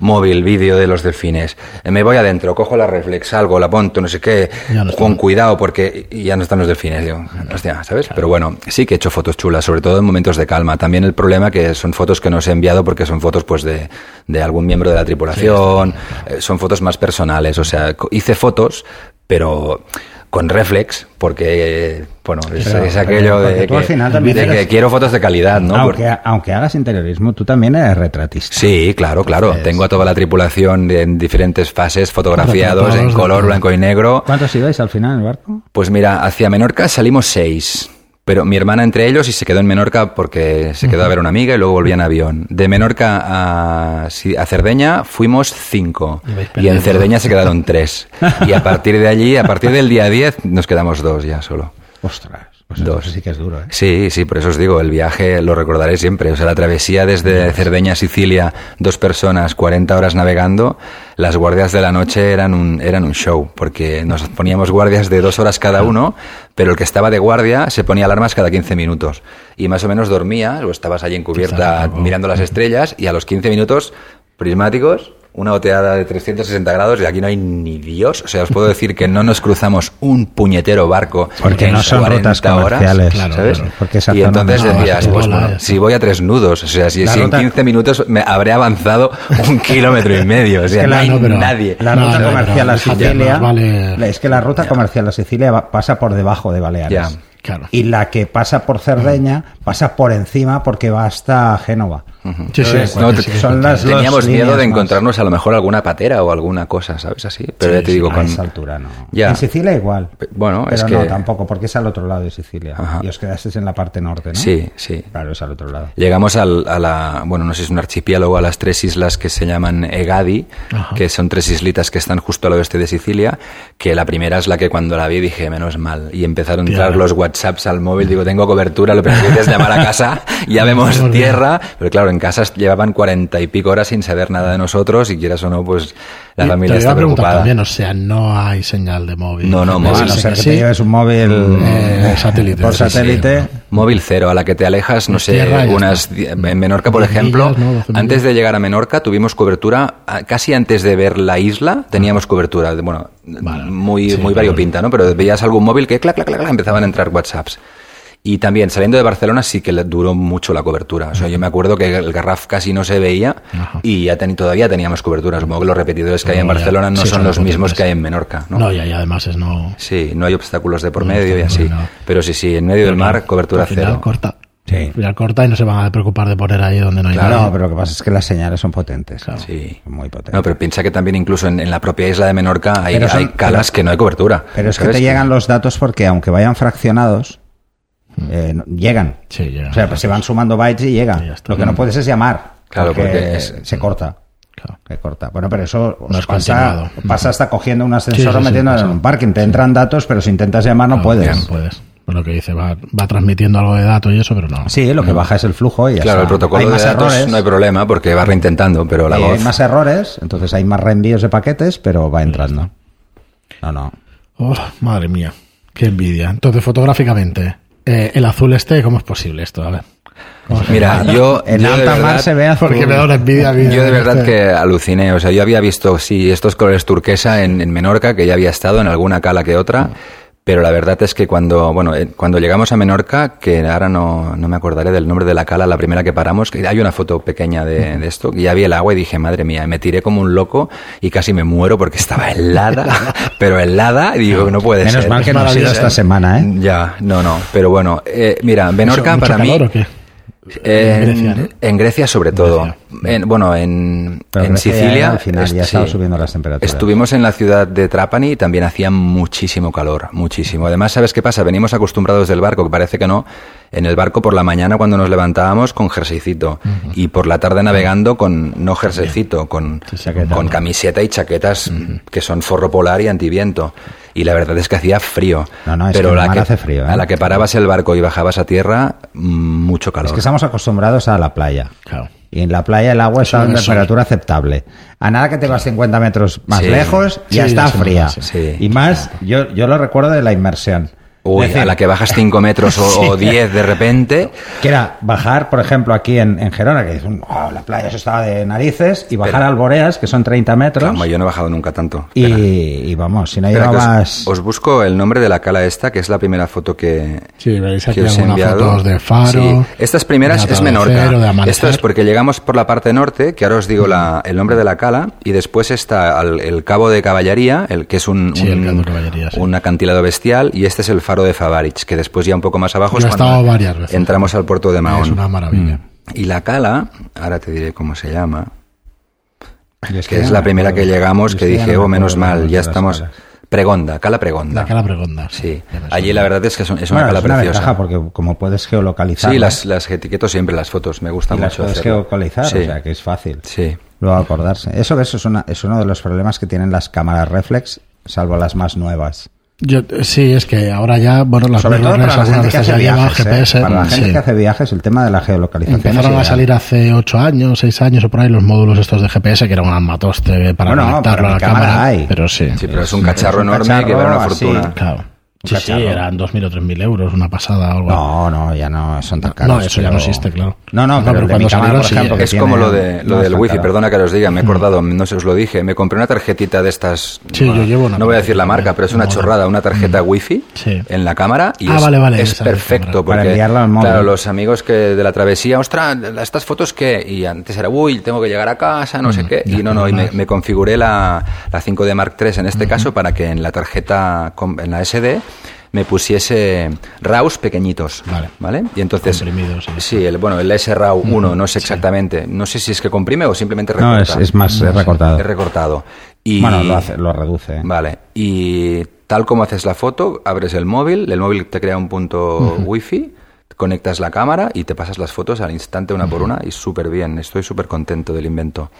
Móvil, vídeo de los delfines. Eh, Me voy adentro, cojo la reflex, salgo, la ponto, no sé qué, no con cuidado porque ya no están los delfines. Digo, hostia, ¿sabes? Pero bueno, sí que he hecho fotos chulas, sobre todo en momentos de calma. También el problema que son fotos que no os he enviado porque son fotos pues de, de algún miembro de la tripulación, eh, son fotos más personales. O sea, hice fotos, pero con reflex, porque, bueno, es, Pero- es aquello de, que, de eres- que quiero fotos de calidad, ¿no? aunque, Porque- aunque hagas interiorismo, tú también eres retratista. Sí, claro, claro. Tengo a toda la tripulación en diferentes fases, fotografiados en color blanco y negro. ¿Cuántos ibais al final en el barco? Pues mira, hacia Menorca salimos seis, Pero mi hermana entre ellos y se quedó en Menorca porque se quedó a ver una amiga y luego volvía en avión. De Menorca a, a Cerdeña fuimos cinco. Y en. Cerdeña se quedaron tres. Y a partir de allí, a partir del día 10, nos quedamos dos ya solo. Ostras, pues Dos. sí que es duro, ¿eh? Sí, sí, por eso os digo, el viaje lo recordaré siempre. O sea, la travesía desde Cerdeña a Sicilia, dos personas, 40 horas navegando, las guardias de la noche eran un, eran un show, porque nos poníamos guardias de dos horas cada uno, pero el que estaba de guardia se ponía alarmas cada 15 minutos. Y más o menos dormías, o estabas allí encubierta mirando las estrellas, y a los 15 minutos, prismáticos, una oteada de 360 grados y aquí no hay ni Dios. O sea, os puedo decir que no nos cruzamos un puñetero barco Porque en no son 40 rutas comerciales, horas, claro, ¿sabes? claro. Porque y entonces no- decías, pues no, bueno, no, si voy a tres nudos, o sea, si, La si ruta- en 15 minutos me habré avanzado un kilómetro y medio, o sea, que no la- hay no, pero- nadie. La ruta no, comercial a Sicilia. vale- Es que la ruta comercial a Sicilia pasa por debajo de Baleares. Ya. Claro. Y la que pasa por Cerdeña pasa por encima porque va hasta Génova. Sí, sí, Entonces, No, sí, te- sí, son las dos Teníamos miedo de más. encontrarnos a lo mejor alguna patera o alguna cosa, ¿sabes? Así, pero Sí, ya te digo, A con... esa altura no. Ya. En Sicilia igual. Bueno, pero es no, que- tampoco, porque es al otro lado de Sicilia. Ajá. Y os quedasteis en la parte norte, ¿no? Sí, sí. Claro, es al otro lado. Llegamos al, a la, bueno, no sé si es un archipiélago, a las tres islas que se llaman Egadi, Ajá. que son tres islitas que están justo al oeste de Sicilia, que la primera es la que cuando la vi dije, menos mal, y empezaron a entrar los WhatsApps al móvil, digo, tengo cobertura, lo primero que llamar a casa, ya vemos bien. tierra, pero claro, en casa llevaban cuarenta y pico horas sin saber nada de nosotros, y quieras o no, pues la Y familia te está preocupada. también, o sea, no hay señal de móvil. No, no, móvil. a no sí que sí. te lleves un móvil Eh, satélite, por sí, sí. satélite. Móvil cero, a la que te alejas, no sé, y ya unas en Menorca, por ejemplo, millas, ¿no? Antes de llegar a Menorca tuvimos cobertura, casi antes de ver la isla teníamos cobertura, de- bueno, Vale. muy, muy variopinta, ¿no? Pero veías algún móvil que clac, clac, clac, clac, empezaban a entrar WhatsApps. Y también saliendo de Barcelona sí que duró mucho la cobertura. O sea, yo me acuerdo que el Garraf casi no se veía Ajá. y ya teni- todavía teníamos cobertura. Supongo que los repetidores que hay en No, ya. Barcelona no Sí, son son los mismos que hay en Menorca, ¿no? No, ya, y además es no. Sí, no hay obstáculos de por No, medio y así. no. Pero sí, sí, en medio del mar, cobertura Al final cero. corta. Sí. Al final corta y no se van a preocupar de poner ahí donde no hay Claro. nada. No, pero lo que pasa es que las señales son potentes. Sí. Muy potentes. No, pero piensa que también incluso en, en la propia isla de Menorca hay, Pero son- hay calas pero- que no hay cobertura. Pero es que te llegan los datos porque aunque vayan fraccionados, eh, no- llegan. Sí, llega. O sea, pues se van sumando bytes y llega. Y ya está. Lo que no puedes es llamar. Claro, porque es- se corta. Claro. Se corta. Bueno, pero eso No es pasa, pasa hasta cogiendo un ascensor Sí, sí, o pasa. en un parking. Te entran datos, pero si intentas llamar no Claro, puedes. ya No puedes. Pues lo que dice, va, va transmitiendo algo de datos y eso, pero no. Sí, lo que baja es el flujo y ya Claro, está. el protocolo hay de más datos errores. no hay problema porque va reintentando, pero la Eh, voz... hay más errores, entonces hay más reenvíos de paquetes, pero va entrando. No, no. Oh, madre mía, qué envidia. Entonces, fotográficamente, eh, el azul este, ¿cómo es posible esto? A ver. ¿Cómo se Mira, yo... En yo de alta mar verdad- se ve azul. Porque me da una envidia. Yo de verdad este. que aluciné, o sea, yo había visto, sí, estos colores turquesa en, en Menorca, que ya había estado en alguna cala que otra, pero la verdad es que cuando, bueno, eh, cuando llegamos a Menorca, que ahora no, no me acordaré del nombre de la cala, la primera que paramos, que hay una foto pequeña de, de esto, que ya vi el agua y dije, madre mía, me tiré como un loco y casi me muero porque estaba helada, pero helada, y digo, no puede Menos ser. mal que no ha sido esta ¿eh? semana, ¿eh? Ya, no, no, pero bueno, eh, mira, Menorca ¿Mucho- mucho para mí... calor o qué? En, Grecia, ¿no? en Grecia sobre todo. Grecia. En- bueno, en, Sicilia. al final, ya sí. subiendo las temperaturas. Estuvimos en la ciudad de Trapani y también hacía muchísimo calor, muchísimo. Además, ¿sabes qué pasa? Venimos acostumbrados del barco, que parece que no. En el barco por la mañana cuando nos levantábamos con jerseycito y por la tarde navegando con no jerseycito, con, Sí, chaqueta, con ¿no? camiseta y chaquetas que son forro polar y antiviento. Y la verdad es que hacía frío. No, no, es Pero que el la mar que, hace frío, ¿eh? a la que parabas el barco y bajabas a tierra, mm, mucho calor. Es que estamos acostumbrados a la playa. Claro. Y en la playa el agua está en sol. temperatura aceptable. A nada que te vas 50 metros más Sí. lejos, ya Sí, está fría. Sí. Y más, yo, yo lo recuerdo de la inmersión. Uy, decir, a la que bajas 5 metros o 10 de repente. Que era bajar, por ejemplo, aquí en, en Gerona, que dicen, "Oh, la playa eso estaba de narices, y bajar Pero- al Boreas, que son 30 metros, Vamos, yo no he bajado nunca tanto. y, vamos, si no Espera, que os- busco el nombre de la cala esta, que es la primera foto que, Sí, veis aquí que os he enviado. fotos de faro. Sí. Estas primeras de es Menorca. Esto es porque llegamos por la parte norte, que ahora os digo la- el nombre de la cala, y después está el cabo de caballería, el que es un, Sí, el un- Cabo de un acantilado bestial, y este es el faro de Favarich, que después ya un poco más abajo Yo es cuando varias veces. entramos al puerto de Mahón. Es una maravilla. Y la cala, ahora te diré cómo se llama. Que es no la me primera que llegamos, que es dije, oh, menos mal, ya las estamos. Pregonda, Cala Pregonda. La Cala Pregonda. Sí, me allí la verdad es que es, un- es una Bueno, cala es una preciosa. ventaja porque como puedes geolocalizar. Sí, las, las etiqueto siempre las fotos, me gusta y las mucho. puedes hacerlo. geolocalizar, Sí, o sea que es fácil. sí. Luego acordarse. Eso, eso es, una- es uno de los problemas que tienen las cámaras reflex, salvo las más nuevas. Yo, sí, es que ahora ya, bueno, las Sobre todo para la algunas gente que veces hace ya llevan viajes. ¿eh? GPS. Para la gente sí. que hace viajes, el tema de la geolocalización. Empezaron a salir hace 8 años, 6 años o por ahí los módulos estos de GPS que eran un armatoste para Bueno, conectarlo a la cámara cámara. hay. Pero sí, Sí, pero es un cacharro es un enorme que vale una cacharro así. fortuna. claro. Sí, sí, eran 2.000 o 3.000 euros, una pasada o algo. No, no, ya no son tan caros. No, eso ya pero- no existe, claro. No, no, No, pero, pero de cuando salieron, por sí, ejemplo, que Es tiene- como lo de, lo no del wifi, caro. perdona que os diga, me he acordado, no se os lo dije, me compré una tarjetita de estas, Sí, yo llevo una no voy a decir la marca, pero es una chorrada, una tarjeta wifi Sí. en la cámara y Ah, es, vale, vale, es perfecto porque, enviarla al móvil. claro, los amigos que de la travesía, ostras, estas fotos qué, y antes era, uy, tengo que llegar a casa, no sé qué, y Mm, ya, no, no, y me, configuré la, la 5D Mark III en este caso para que en la tarjeta, en la SD, me pusiese RAWs pequeñitos, Vale. ¿vale? Y entonces, Comprimidos, sí. sí, el, bueno, el SRAW 1, no sé exactamente, no sé si es que comprime o simplemente recorta. No, es, es más es recortado. Es recortado. Y, Bueno, lo, hace, lo reduce. Vale, y tal como haces la foto, abres el móvil, el móvil te crea un punto wifi, conectas la cámara y te pasas las fotos al instante una por una y súper bien, estoy súper contento del invento.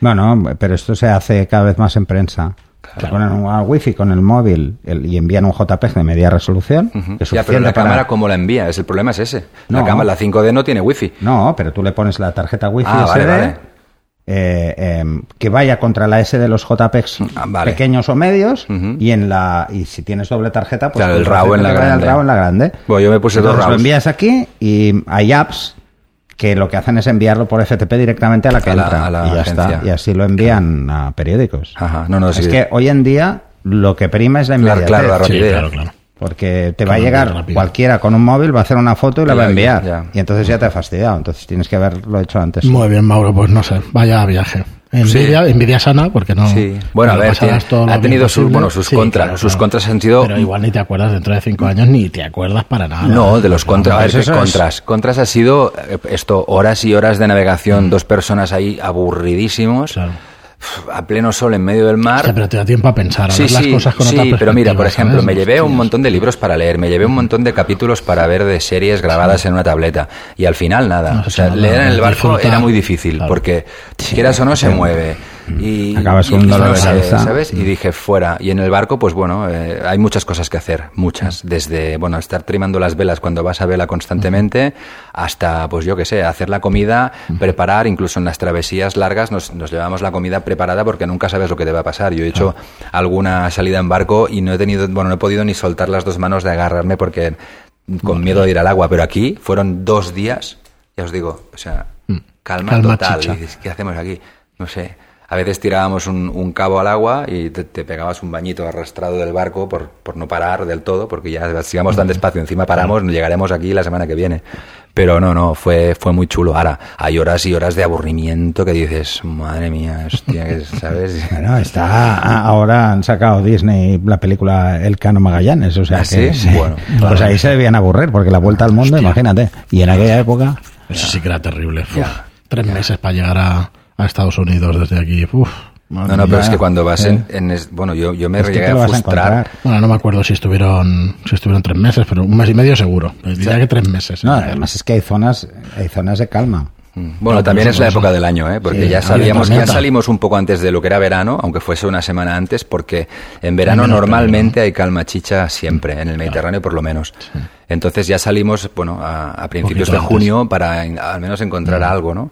Bueno, pero esto se hace cada vez más en prensa. Te ponen un wifi con el móvil el- y envían un JPEG de media resolución. Ujú. que es Ya, pero la para- cámara, ¿cómo la envías? El problema es ese. La cámara, la 5D no tiene wifi. No, pero tú le pones la tarjeta wifi Ah, vale, SD vale. eh, em, que vaya contra la S de los JPEGs Ah, vale. pequeños o medios y en la y si tienes doble tarjeta pues Claro, el pues RAW en la vaya el grande. RAW en la grande. Bueno, yo me puse dos Entonces lo RAWs. envías aquí y hay apps que lo que hacen es enviarlo por FTP directamente a la que A la- entra a la y ya agencia. está y así lo envían a periódicos. Ajá, no, no, es sí. que hoy en día lo que prima es la inmediatez. claro, la Sí, claro, claro. Porque te va a llegar cualquiera con un móvil, va a hacer una foto y la va a ya, enviar. ya. Y entonces ya te ha fastidiado. Entonces tienes que haberlo hecho antes. Muy bien, Mauro, pues no sé, vaya viaje. Envidia, envidia sana, porque no. Sí. Bueno, a ver, tiene- ha tenido sus- bueno, sus contras. Sus contras han sido- Pero igual ni te acuerdas dentro de cinco años, ni te acuerdas para nada. No, de los contras. A ver, pues ¿qué eso es- contras. Contras ha sido eh, esto, horas y horas de navegación, dos personas ahí aburridísimos, Claro. A pleno sol en medio del mar. Hostia, pero te da tiempo a pensar, a Sí, ver las sí, cosas con sí, otra pero mira, por ejemplo, ¿sabes? me llevé un montón de libros para leer, me llevé un montón de capítulos para ver de series grabadas en una tableta y al final nada. No, o sea, no, leer en el barco era muy difícil Claro. porque quieras o no se mueve. Y, Acabas con un dolor de cabeza. ¿sabes? Y dije fuera. Y en el barco, pues bueno, eh, hay muchas cosas que hacer, muchas. Desde, bueno, estar trimando las velas cuando vas a vela constantemente, hasta, pues yo qué sé, hacer la comida, preparar, incluso en las travesías largas nos, nos llevamos la comida preparada porque nunca sabes lo que te va a pasar. Yo he hecho alguna salida en barco y no he tenido, bueno, no he podido ni soltar las dos manos de agarrarme porque con miedo de ir al agua. Pero aquí fueron dos días, ya os digo, o sea, calma, Calma, total. chicha. ¿qué hacemos aquí? No sé. A veces tirábamos un, un cabo al agua y te, te pegabas un bañito arrastrado del barco por, por no parar del todo, porque ya si vamos tan despacio, encima paramos, llegaremos aquí la semana que viene. Pero no, no, fue, fue muy chulo. Ahora, hay horas y horas de aburrimiento que dices, madre mía, hostia, que, ¿sabes? Bueno, está ahora han sacado Disney la película El Cano Magallanes, o sea ¿Ah, que sí? Bueno, pues ahí se debían aburrir porque la vuelta al mundo, imagínate. Y en aquella época Eso sí que era terrible. Uf, Ya. Tres meses para llegar a, a Estados Unidos desde aquí. Uf, No, no, pero es que cuando vas eh. en, en es- bueno, yo, yo me que llegué a frustrar. Bueno, no me acuerdo si estuvieron si estuvieron tres meses, pero un mes y medio seguro. Pues diría que tres meses. no, además es que hay zonas hay zonas de calma. Mm. Bueno, No, también por es la época del año, ¿eh? porque Sí, ya sabíamos, ya tormenta. salimos un poco antes de lo que era verano, aunque fuese una semana antes, porque en verano normalmente hay calma chicha siempre, en el Mediterráneo por lo menos. Entonces ya salimos, bueno, a, a principios Poquito de antes. junio para en- al menos encontrar algo, ¿no?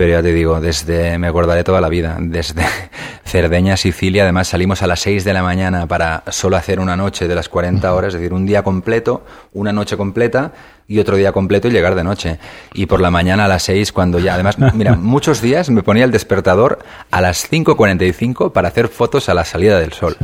Pero ya te digo, desde, me acordaré toda la vida, desde Cerdeña, Sicilia, además salimos a las 6 de la mañana para solo hacer una noche de las 40 horas, es decir, un día completo, una noche completa y otro día completo y llegar de noche. Y por la mañana a las 6 cuando ya, además, mira, muchos días me ponía el despertador a las 5.45 para hacer fotos a la salida del sol.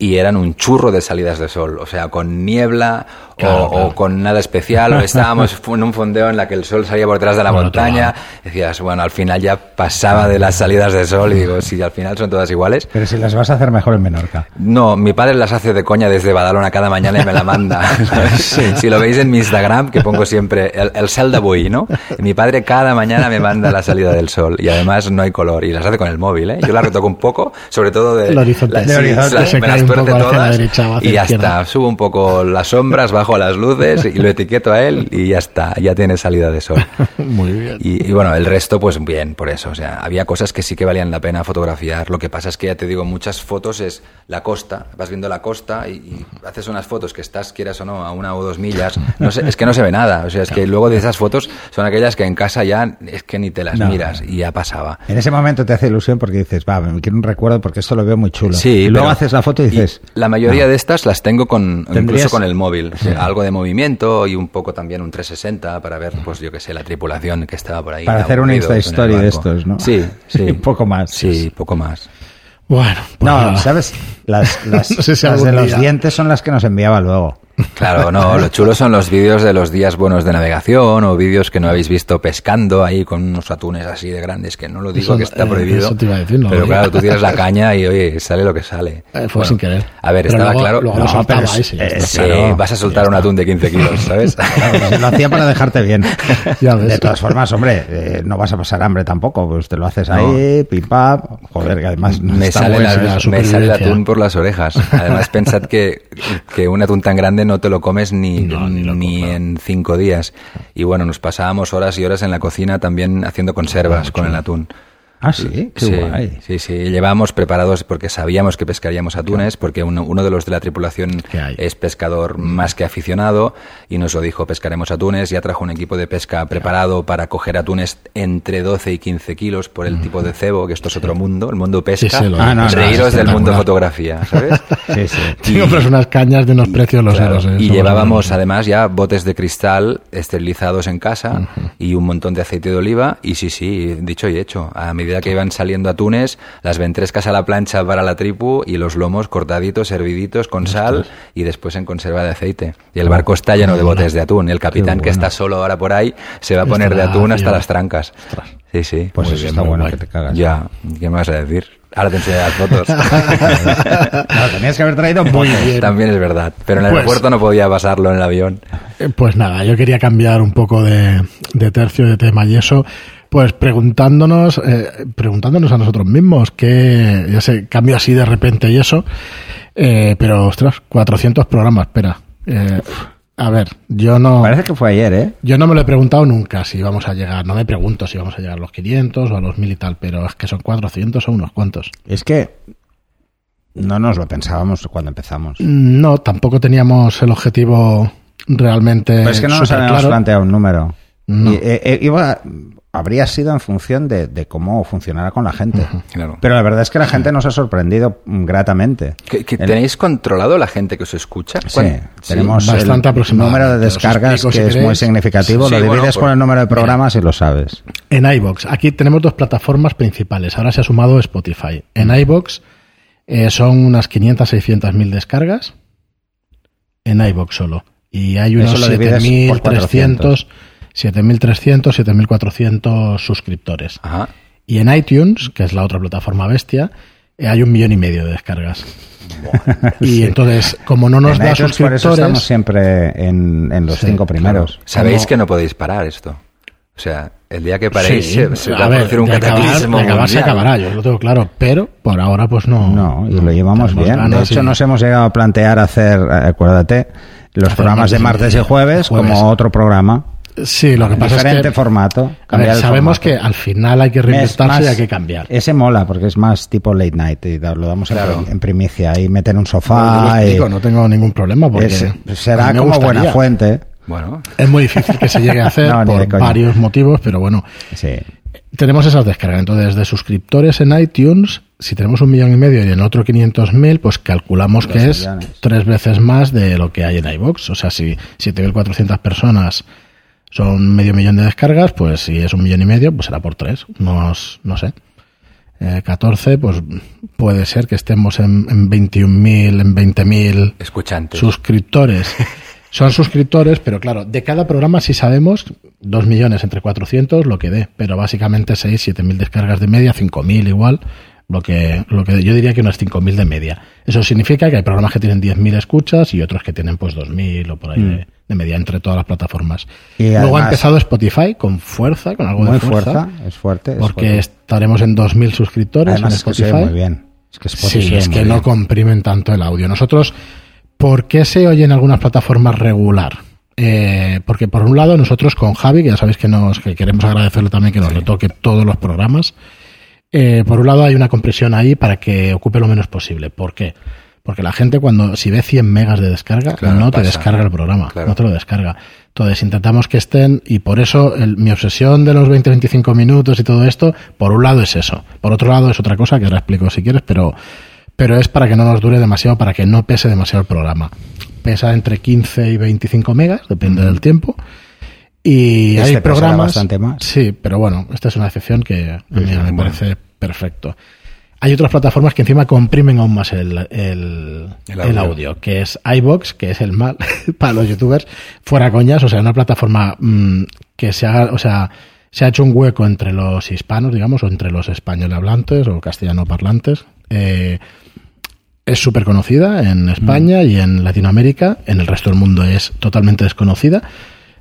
Y eran un churro de salidas de sol, o sea, con niebla o, Claro, o claro. con nada especial, o estábamos en un fondeo en la que el sol salía por detrás de la otro montaña, decías, bueno, al final ya pasaba de las salidas de sol y digo, si al final son todas iguales. Pero si las vas a hacer mejor en Menorca. No, mi padre las hace de coña desde Badalona cada mañana y me la manda. ¿sabes? Si lo veis en mi Instagram, que pongo siempre el, el cel d'avui, ¿no? Mi padre cada mañana me manda la salida del sol y además no hay color y las hace con el móvil, ¿eh? Yo las retoco un poco, sobre todo de... El horizonte. las- De sí, horizonte. las- La todas derecha y ya izquierda. está. Subo un poco las sombras, bajo las luces y lo etiqueto a él y ya está. Ya tiene salida de sol. Muy bien. Y, y bueno, el resto, pues bien, por eso. O sea, había cosas que sí que valían la pena fotografiar. Lo que pasa es que ya te digo, muchas fotos es la costa. Vas viendo la costa y, y haces unas fotos que estás, quieras o no, a una o dos millas. No sé, es que no se ve nada. O sea, es que luego de esas fotos son aquellas que en casa ya es que ni te las No. miras y ya pasaba. En ese momento te hace ilusión porque dices, va, me quiero un recuerdo porque esto lo veo muy chulo. Sí, y luego pero- haces la foto y dices, la mayoría no. de estas las tengo con Tendrías- incluso con el móvil, algo de movimiento y un poco también un 360 para ver, pues yo qué sé, la tripulación que estaba por ahí. para hacer un aburridos Insta Story de estos, ¿no? Sí, sí. un poco más. Sí, poco más. Bueno, pues No, nada. ¿sabes? Las, las, No sé si las algún de los día. dientes son las que nos enviaba luego. Claro, no, lo chulo son los vídeos de los días buenos de navegación o vídeos que no habéis visto pescando ahí con unos atunes así de grandes, que no lo digo Eso, que está eh, prohibido. eso te iba a decir, no pero digo. claro, tú tiras la caña y oye, sale lo que sale. Eh, fue sin querer. A ver, Pero estaba luego- claro. luego lo No, pero ahí, es- sí, ya eh, sí, Claro. vas a soltar un atún de 15 kilos, ¿sabes? Claro, lo hacía para dejarte bien. Ya ves. De todas formas, hombre, eh, no vas a pasar hambre tampoco, pues te lo haces ahí, pim pam, joder, que además me está sale, bueno, la- ¿eh? la me sale el atún por las orejas. Además, pensad que, que un atún tan grande no te lo comes ni, No, ni en cinco días. Y bueno, nos pasábamos horas y horas en la cocina también haciendo conservas con el atún. Ah, sí, qué sí, guay. sí, sí. Llevábamos preparados porque sabíamos que pescaríamos atunes, porque uno, uno de los de la tripulación es pescador más que aficionado y nos lo dijo, pescaremos atunes. Ya trajo un equipo de pesca preparado para coger atunes entre 12 y 15 kilos por el tipo de cebo, que esto es otro mundo, el mundo pesca. Sí, Ah, no, no, Reíros es del mundo fotografía, ¿sabes? Sí, sí. Tengo pues unas cañas de unos precios los Claro, eh, y llevábamos además ya botes de cristal esterilizados en casa y un montón de aceite de oliva. Y sí, sí, dicho y hecho. A medida que iban saliendo atunes, las ventrescas a la plancha para la tripu y los lomos cortaditos, herviditos con sal y después en conserva de aceite. Y el barco está lleno de botes de atún. Y el capitán, que está solo ahora por ahí, se va a poner de atún hasta las trancas. Sí, sí. Pues eso está bueno que te cagas. Ya, ¿qué me vas a decir? Ahora te enseñaré las fotos. Tenías que haber traído Muy bien. También es verdad. Pero en el Pues- aeropuerto no podía pasarlo en el avión. Eh, Pues nada, yo quería cambiar un poco de, de tercio de tema y eso, pues preguntándonos, eh, preguntándonos a nosotros mismos que ya sé, cambio así de repente y eso, eh, pero ostras, 400 programas, espera. Eh, a ver, yo no, Parece que fue ayer, ¿eh? yo no me lo he preguntado nunca si vamos a llegar, no me pregunto si vamos a llegar a los 500 o a los 1000 y tal, pero es que son 400 o unos cuantos. Es que no nos lo pensábamos cuando empezamos. No, tampoco teníamos el objetivo realmente. Pero es que no nos habíamos planteado un número. No. Y, eh, iba, habría sido en función de, de cómo funcionara con la gente. Claro. Pero la verdad es que la gente nos ha sorprendido mm, gratamente. ¿Que, que El- tenéis controlado la gente que os escucha? Sí, ¿Cuán- tenemos bastante el aproximadamente. número de descargas explico si que es muy significativo. Sí, lo bueno, divides por- el número de programas y lo sabes. En iBox, aquí tenemos dos plataformas principales. Ahora se ha sumado Spotify. En iBox eh, son unas 500, 600 mil descargas. En iBox solo. Y hay unos Eso lo divides por 7.300, 7.300, 7.400 suscriptores. Ajá. Y en iTunes, que es la otra plataforma bestia, eh, hay un millón y medio de descargas. y entonces, como no nos En da iTunes, por eso suscriptores, estamos siempre en, en los Sí, cinco primeros. Sabéis Como- que no podéis parar esto. O sea, el día que paréis Sí, se, se va a producir un de acabar, cataclismo de acabar se acabará, yo lo tengo claro, pero por ahora pues no. No, y lo llevamos bien. De ganas hecho, y- nos hemos llegado a plantear hacer, eh, acuérdate, los Hacer programas de martes y martes y jueves, jueves. como otro programa. Sí, lo que pasa es diferente que formato. a ver, sabemos formato. que al final hay que reinventarse y hay que cambiar. Ese mola porque es más tipo late night y lo damos en- Claro. en, primicia y meten un sofá. y explico, no tengo ningún problema porque es- será como gustaría. buena fuente. Bueno, Es muy difícil que se llegue a hacer No, por varios motivos, pero bueno, Sí. tenemos esas descargas. Entonces, de suscriptores en iTunes, si tenemos un millón y medio y en otro 500.000, pues calculamos que es tres veces más de lo que hay en iBox. O sea, si 7.400 personas son medio millón de descargas, pues si es un millón y medio, pues será por tres. Unos, no sé. Eh, 14, pues puede ser que estemos en, en 21.000, en 20.000 escuchantes. suscriptores. Son suscriptores, pero claro, de cada programa sí sabemos 2 millones entre 400 lo que dé, pero básicamente 6, 7 mil descargas de media, 5 mil igual, lo que, lo que yo diría que unos 5 mil de media. Eso significa que hay programas que tienen 10.000 escuchas y otros que tienen pues 2.000 o por ahí de, de media entre todas las plataformas. Mm. Y Luego ha empezado Spotify con fuerza, con algo Muy de fuerza, fuerza, es fuerte. es porque fuerte. estaremos en 2.000 suscriptores Además en es que se ve Spotify. muy bien. Es que Spotify Sí, es que no comprimen tanto el audio. Nosotros, ¿por qué se oye en algunas plataformas regular? Eh, porque por un lado nosotros con Javi, que ya sabéis que nos que queremos agradecerle también que nos retoque todos los programas, eh, por un lado hay una compresión ahí para que ocupe lo menos posible. ¿Por qué? Porque la gente cuando si ve 100 megas de descarga Claro, no te descarga el programa, Claro. no te lo descarga. Entonces intentamos que estén y por eso el- mi obsesión de los 20-25 minutos y todo esto, por un lado es eso, por otro lado es otra cosa que ahora explico si quieres, pero pero es para que no nos dure demasiado, para que no pese demasiado el programa. Pesa entre 15 y 25 megas, depende del tiempo. Y Este hay programas. bastante más. Sí, pero bueno, esta es una excepción que a mí sí, me bueno. parece perfecto. Hay otras plataformas que encima comprimen aún más el, el, El el audio. que es iBox, que es el mal para los youtubers, fuera coñas, o sea, una plataforma mm, que se haga, o sea, se ha hecho un hueco entre los hispanos, digamos, o entre los español hablantes o castellano parlantes. Eh, es súper conocida en España y en Latinoamérica, en el resto del mundo es totalmente desconocida,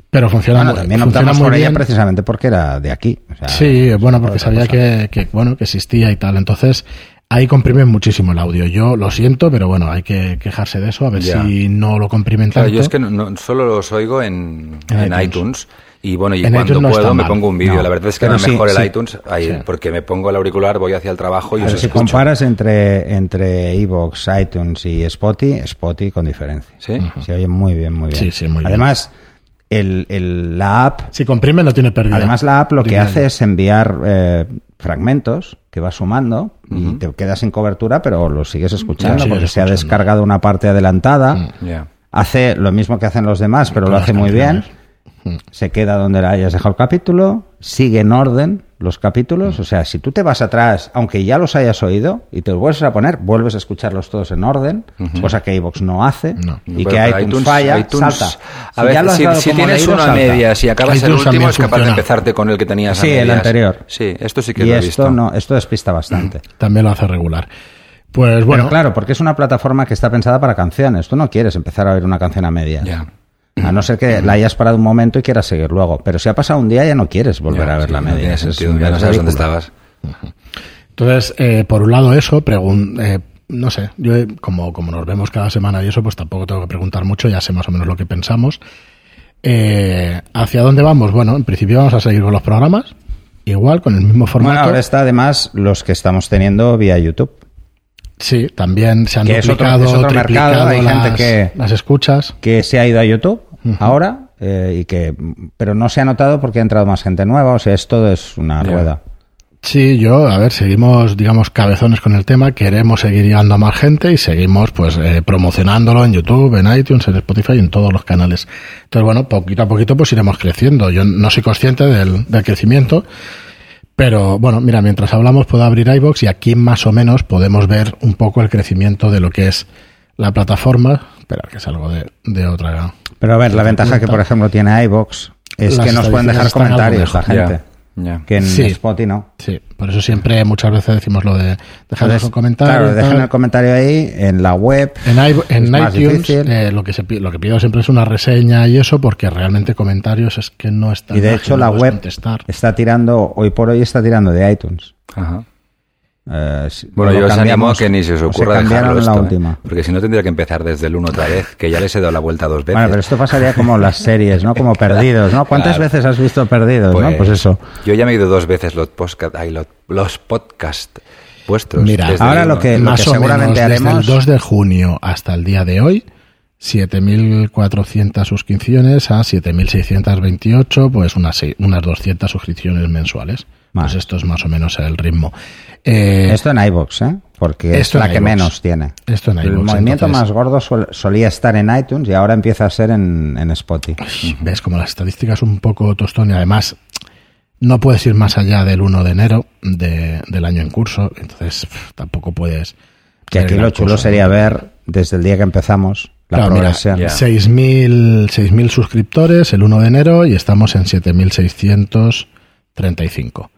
pero funciona, Bueno, muy- también funciona optamos muy por ella bien. precisamente porque era de aquí. o sea, Sí, bueno, porque sabía que, que, bueno, que existía y tal. Entonces, ahí comprimen muchísimo el audio. Yo lo siento, pero bueno, hay que quejarse de eso, a ver Ya. si no lo comprimen Claro, tanto. yo es que no, no- solo los oigo en, En en iTunes. iTunes. Y bueno, y En cuando no puedo me mal. pongo un vídeo. No, La verdad es que pero era sí, mejor sí. el iTunes ahí, Sí. porque me pongo el auricular, voy hacia el trabajo y os si escucho. comparas entre, entre Evox, iTunes y Spotify, Spotify con diferencia. ¿Sí? Se oye muy bien, muy bien. Sí, sí, muy bien. El, el- la app, Si comprimen, no tiene pérdida. además la app lo que hace es enviar eh, fragmentos que va sumando y te quedas sin cobertura, pero lo sigues escuchando porque se ha descargado una parte adelantada. Ya. Hace lo mismo que hacen los demás, pero Con lo hace muy bien. Se queda donde le hayas dejado el capítulo, sigue en orden los capítulos. O sea, si tú te vas atrás, aunque ya los hayas oído, y te los vuelves a poner, vuelves a escucharlos todos en orden, cosa que iVoox no hace, No. y que pero iTunes, falla, iTunes- salta. A Si ver, si, si tienes leído, uno a medias y acabas el último, es capaz de empezarte con el que tenías a Sí, el anterior. Sí, esto sí que Y lo he esto visto. no, esto despista bastante. También lo hace regular. Pues bueno, Pero claro, porque es una plataforma que está pensada para canciones. Tú no quieres empezar a oír una canción a medias. Ya. A no ser que la hayas parado un momento y quieras seguir luego. Pero si ha pasado un día ya no quieres volver Ya, a ver sí, la no media. tiene Es sentido, un- ya no es sabes dónde estabas. Entonces, eh, por un lado eso, pregun eh, no sé, yo como, como nos vemos cada semana y eso, pues tampoco tengo que preguntar mucho, ya sé más o menos lo que pensamos. Eh, ¿Hacia dónde vamos? Bueno, en principio vamos a seguir con los programas, igual, con el mismo Bueno, formato. ahora está además los que estamos teniendo vía YouTube. Sí, también se han Que es otro- duplicado, es otro mercado, hay gente que- las escuchas. que se ha ido a YouTube ahora, eh, y que, pero no se ha notado porque ha entrado más gente nueva, o sea, esto es una rueda. Sí, yo, a ver, seguimos, digamos, cabezones con el tema, queremos seguir llegando a más gente y seguimos, pues, eh, promocionándolo en YouTube, en iTunes, en Spotify y en todos los canales. Entonces, bueno, poquito a poquito, pues iremos creciendo. Yo no soy consciente del, del crecimiento, pero bueno, mira, mientras hablamos puedo abrir iBox y aquí más o menos podemos ver un poco el crecimiento de lo que es la plataforma. Espera, que es algo de, de otra. Pero a ver, la ventaja que, por ejemplo, tiene iVox es Las que nos pueden dejar comentarios la gente. Que en Sí. Spotify no. Sí, por eso siempre muchas veces decimos lo de dejarnos un comentario. Claro, dejen el comentario ahí, en la web. En, i- iTunes eh, lo que se lo que pido siempre es una reseña y eso porque realmente comentarios es que no está Y de hecho la web contestar. está tirando, hoy por hoy está tirando de iTunes. Ajá. Eh, Bueno, lo yo os animo a que ni se os ocurra dejarlo la esto, ¿eh? última. porque si no tendría que empezar desde el 1 otra vez, que ya les he dado la vuelta dos veces. Bueno, pero esto pasaría como las series, ¿no? Como Perdidos, ¿no? ¿Cuántas Claro. veces has visto Perdidos, no? Pues eso. Yo ya me he ido dos veces los podcast, ay, los, los podcast vuestros. Mira, ahora el lo que- Más o seguramente menos desde haremos- el 2 de junio hasta el día de hoy 7.400 suscripciones a 7.628, pues unas, unas 200 suscripciones mensuales. Vale. Pues esto es más o menos el ritmo. Eh, Esto en iVoox, ¿eh? Porque Esto es la que menos tiene. Esto en El movimiento entonces- más gordo solía estar en iTunes y ahora empieza a ser en, en Spotify. ves como las estadísticas un poco tostón y además no puedes ir más allá del 1 de enero de- del año en curso, entonces pff, tampoco puedes... Que aquí lo chulo cosa. sería ver desde el día que empezamos la Claro, progresión. 6.000 6.000 suscriptores el 1 de enero y estamos en 7.635.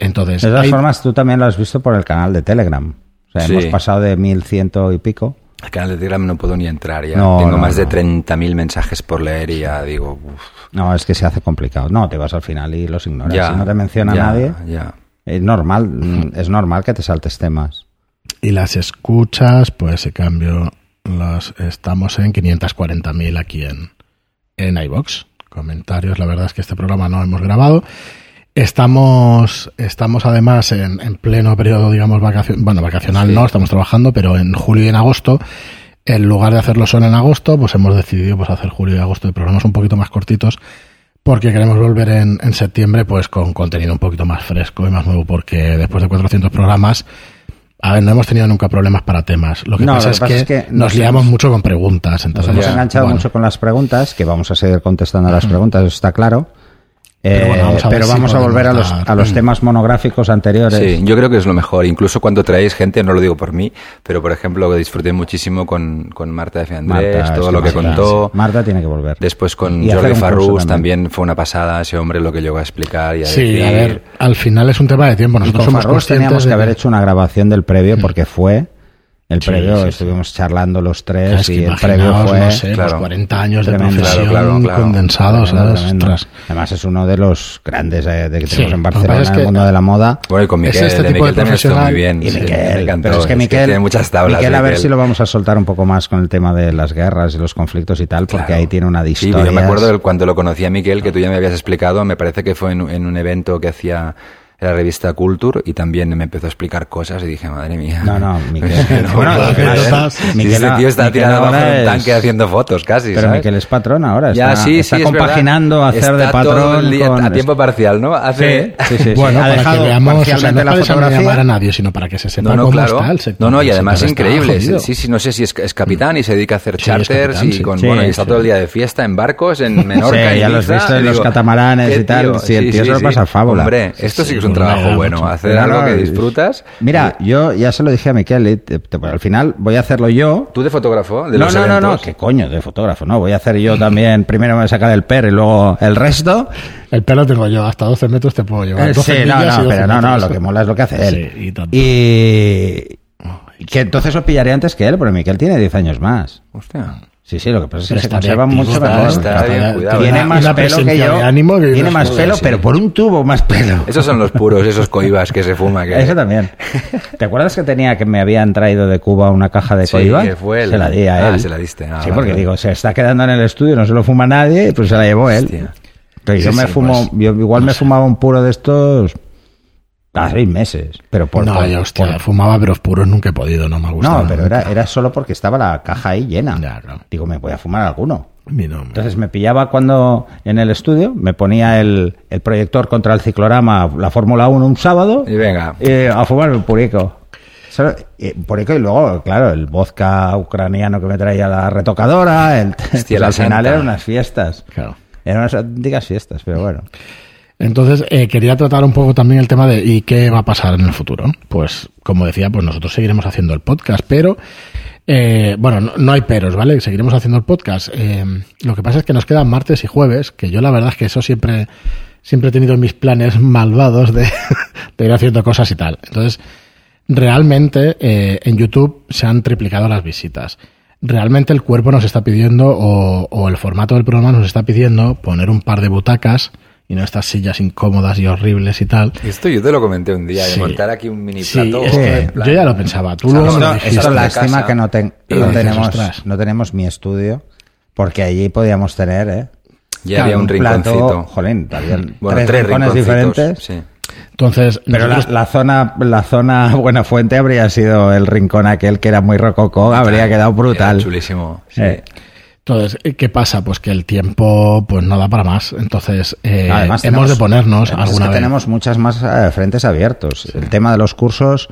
Entonces, De todas hay- formas, tú también lo has visto por el canal de Telegram. O sea, Sí. hemos pasado de 1100 y pico. Al canal de Telegram no puedo ni entrar ya. No, Tengo no, más de no. 30.000 mensajes por leer y ya digo, uf, No, es que se hace complicado. No, te vas al final y los ignoras. ya. si no te menciona ya, nadie, Ya. es normal, mm, es normal que te saltes temas. Y las escuchas, pues se cambio, las, estamos en 540.000 aquí en, en iBox. Comentarios, la verdad es que este programa no hemos grabado. Estamos, estamos además en, en pleno periodo, digamos, vacacional, bueno, vacacional Sí. no, estamos trabajando, pero en julio y en agosto, en lugar de hacerlo solo en agosto, pues hemos decidido pues hacer julio y agosto de programas un poquito más cortitos, porque queremos volver en, en septiembre pues con contenido un poquito más fresco y más nuevo, porque después de 400 programas, a ver, no hemos tenido nunca problemas para temas. Lo que No, pasa, lo es, que pasa que es que nos nos liamos hemos- mucho con preguntas. Nos Entonces, hemos Ya, enganchado bueno. mucho con las preguntas, que vamos a seguir contestando a las preguntas, eso está claro. Pero Eh, bueno, vamos a ver pero si vamos a volver a los, a los temas monográficos anteriores. Sí, yo creo que es lo mejor. Incluso cuando traéis gente, no lo digo por mí, pero por ejemplo, disfruté muchísimo con, con Marta de Fiandrés, Marta, todo lo que Marta, contó. sí. Marta tiene que volver. Después con Y Jordi Farrús también. también fue una pasada, ese hombre lo que llegó a explicar y a Sí, decir. a ver, al final es un tema de tiempo. Nosotros con somos conscientes teníamos de que haber hecho una grabación del previo porque fue el Sí, previo, sí, sí. estuvimos charlando los tres Es que y el previo fue no sé, claro, los 40 años tremendo. de profesión Claro, claro, claro. condensados, tremendo, tremendo. Además es uno de los grandes eh, de que Sí, tenemos en que Barcelona es en que- el mundo de la moda. Bueno, y con Es Miquel, este de tipo de Miquel también estuvo muy profesional. bien. Y Miquel, me encantó. pero es que Miquel, tiene muchas tablas. Miquel, a ver si lo vamos a soltar un poco más con el tema de las guerras y los conflictos y tal, porque Claro. ahí tiene una de Sí, yo me acuerdo de cuando lo conocí a Miquel, que tú ya me habías explicado, me parece que fue en, en un evento que hacía la revista Culture y también me empezó a explicar cosas y dije, madre mía. No, no, Miquel. No, Bueno, no, este tío está Miquel tirado abajo de un es- tanque haciendo fotos casi, Pero ¿sabes? Miquel es patrón ahora, Ya, está, sí, está sí, es compaginando verdad. hacer de Está patrón todo el día con- a tiempo parcial, ¿no? Hace... Sí, sí, sí. Bueno, ha para dejado que veamos, o sea, no la fotografía. a nadie, sino para que se sepa No, no, cómo claro. está el sector. No, no, y además está increíble. Sí, sí, no sé si es, es capitán y se dedica a hacer es charters y con, bueno, y está todo el día de fiesta en barcos en Menorca. Sí, ya lo has Ibiza, visto en los ¿qué y tal. Sí, el tío se lo pasa fábula. Hombre, esto sí que es un trabajo mucho. bueno. Hacer algo que disfrutas. Mira, yo ya se lo dije a Miquel, y te- te- al final voy a hacerlo yo. ¿Tú de fotógrafo? De no, los no, no, no, qué coño, de fotógrafo, no, voy a hacer yo también, primero me voy a sacar el per y luego el resto. El pelo tengo yo, hasta 12 metros te puedo llevar. Eh, 12 sí, no, no, 12 pero no, no, lo que mola es lo que hace él. Sí, y tanto. y que entonces lo pillaré antes que él, porque Miquel tiene 10 años más. Hostia. Sí, sí, lo que pasa es que Pero se está conserva activo, mucho mejor. está bien cuidado. Tiene más pelo que yo. de ánimo que tiene más pelo, sí. pero por un tubo más pelo. Esos son los puros, esos coibas que se fuma. Que... Eso también. ¿Te acuerdas que tenía que me habían traído de Cuba una caja de Sí, coiba? que fue él. Se la di a Ah, él. se la diste. Ah, sí, vale, porque vale. digo, se está quedando en el estudio, no se lo fuma nadie, pues se la llevó él. Hostia. Entonces yo Sí, me sí, fumo, pues, yo igual me fumaba un puro de estos a seis meses, pero por No, por- yo, hostia, por- fumaba, pero puros nunca he podido, no me ha gustado. no, pero era, era solo porque estaba la caja ahí llena. Claro. Digo, me voy a fumar alguno. Mi nombre. Entonces me pillaba cuando en el estudio, me ponía el, el proyector contra el ciclorama, la Fórmula 1 un sábado, Y venga. y a fumarme un purico. Purico y luego, claro, el vodka ucraniano que me traía la retocadora, el, Hostia, pues la al final santa. eran unas fiestas. Claro. Eran unas auténticas fiestas, pero bueno. Entonces, eh, quería tratar un poco también el tema de ¿y qué va a pasar en el futuro? Pues, como decía, pues nosotros seguiremos haciendo el podcast, pero, eh, bueno, no, hay peros, ¿vale? Seguiremos haciendo el podcast. Eh, lo que pasa es que nos quedan martes y jueves, que yo la verdad es que eso siempre, siempre he tenido mis planes malvados de, de ir haciendo cosas y tal. Entonces, realmente eh, en YouTube se han triplicado las visitas. Realmente el cuerpo nos está pidiendo, o, o el formato del programa nos está pidiendo, poner un par de butacas y no estas sillas incómodas y horribles y tal. Esto yo te lo comenté un día, de Sí. montar aquí un mini Sí, plato. es que yo ya lo pensaba. Tú no. Esto es lástima que no, ten- no dices, tenemos, no tenemos mi estudio, porque allí podíamos tener, ¿eh? Ya había un plato, rinconcito. jolín, habían Bueno, tres, tres rincones diferentes. Sí. Entonces, Pero la, nosotros- la zona, la zona Buena Fuente habría sido el rincón aquel que era muy rococó, habría quedado brutal. Era chulísimo. sí. Eh, entonces, ¿qué pasa? Pues que el tiempo pues no da para más. Entonces, eh, Además, hemos tenemos- de ponernos además es alguna que vez. tenemos muchas más eh, frentes abiertos. El tema de los cursos,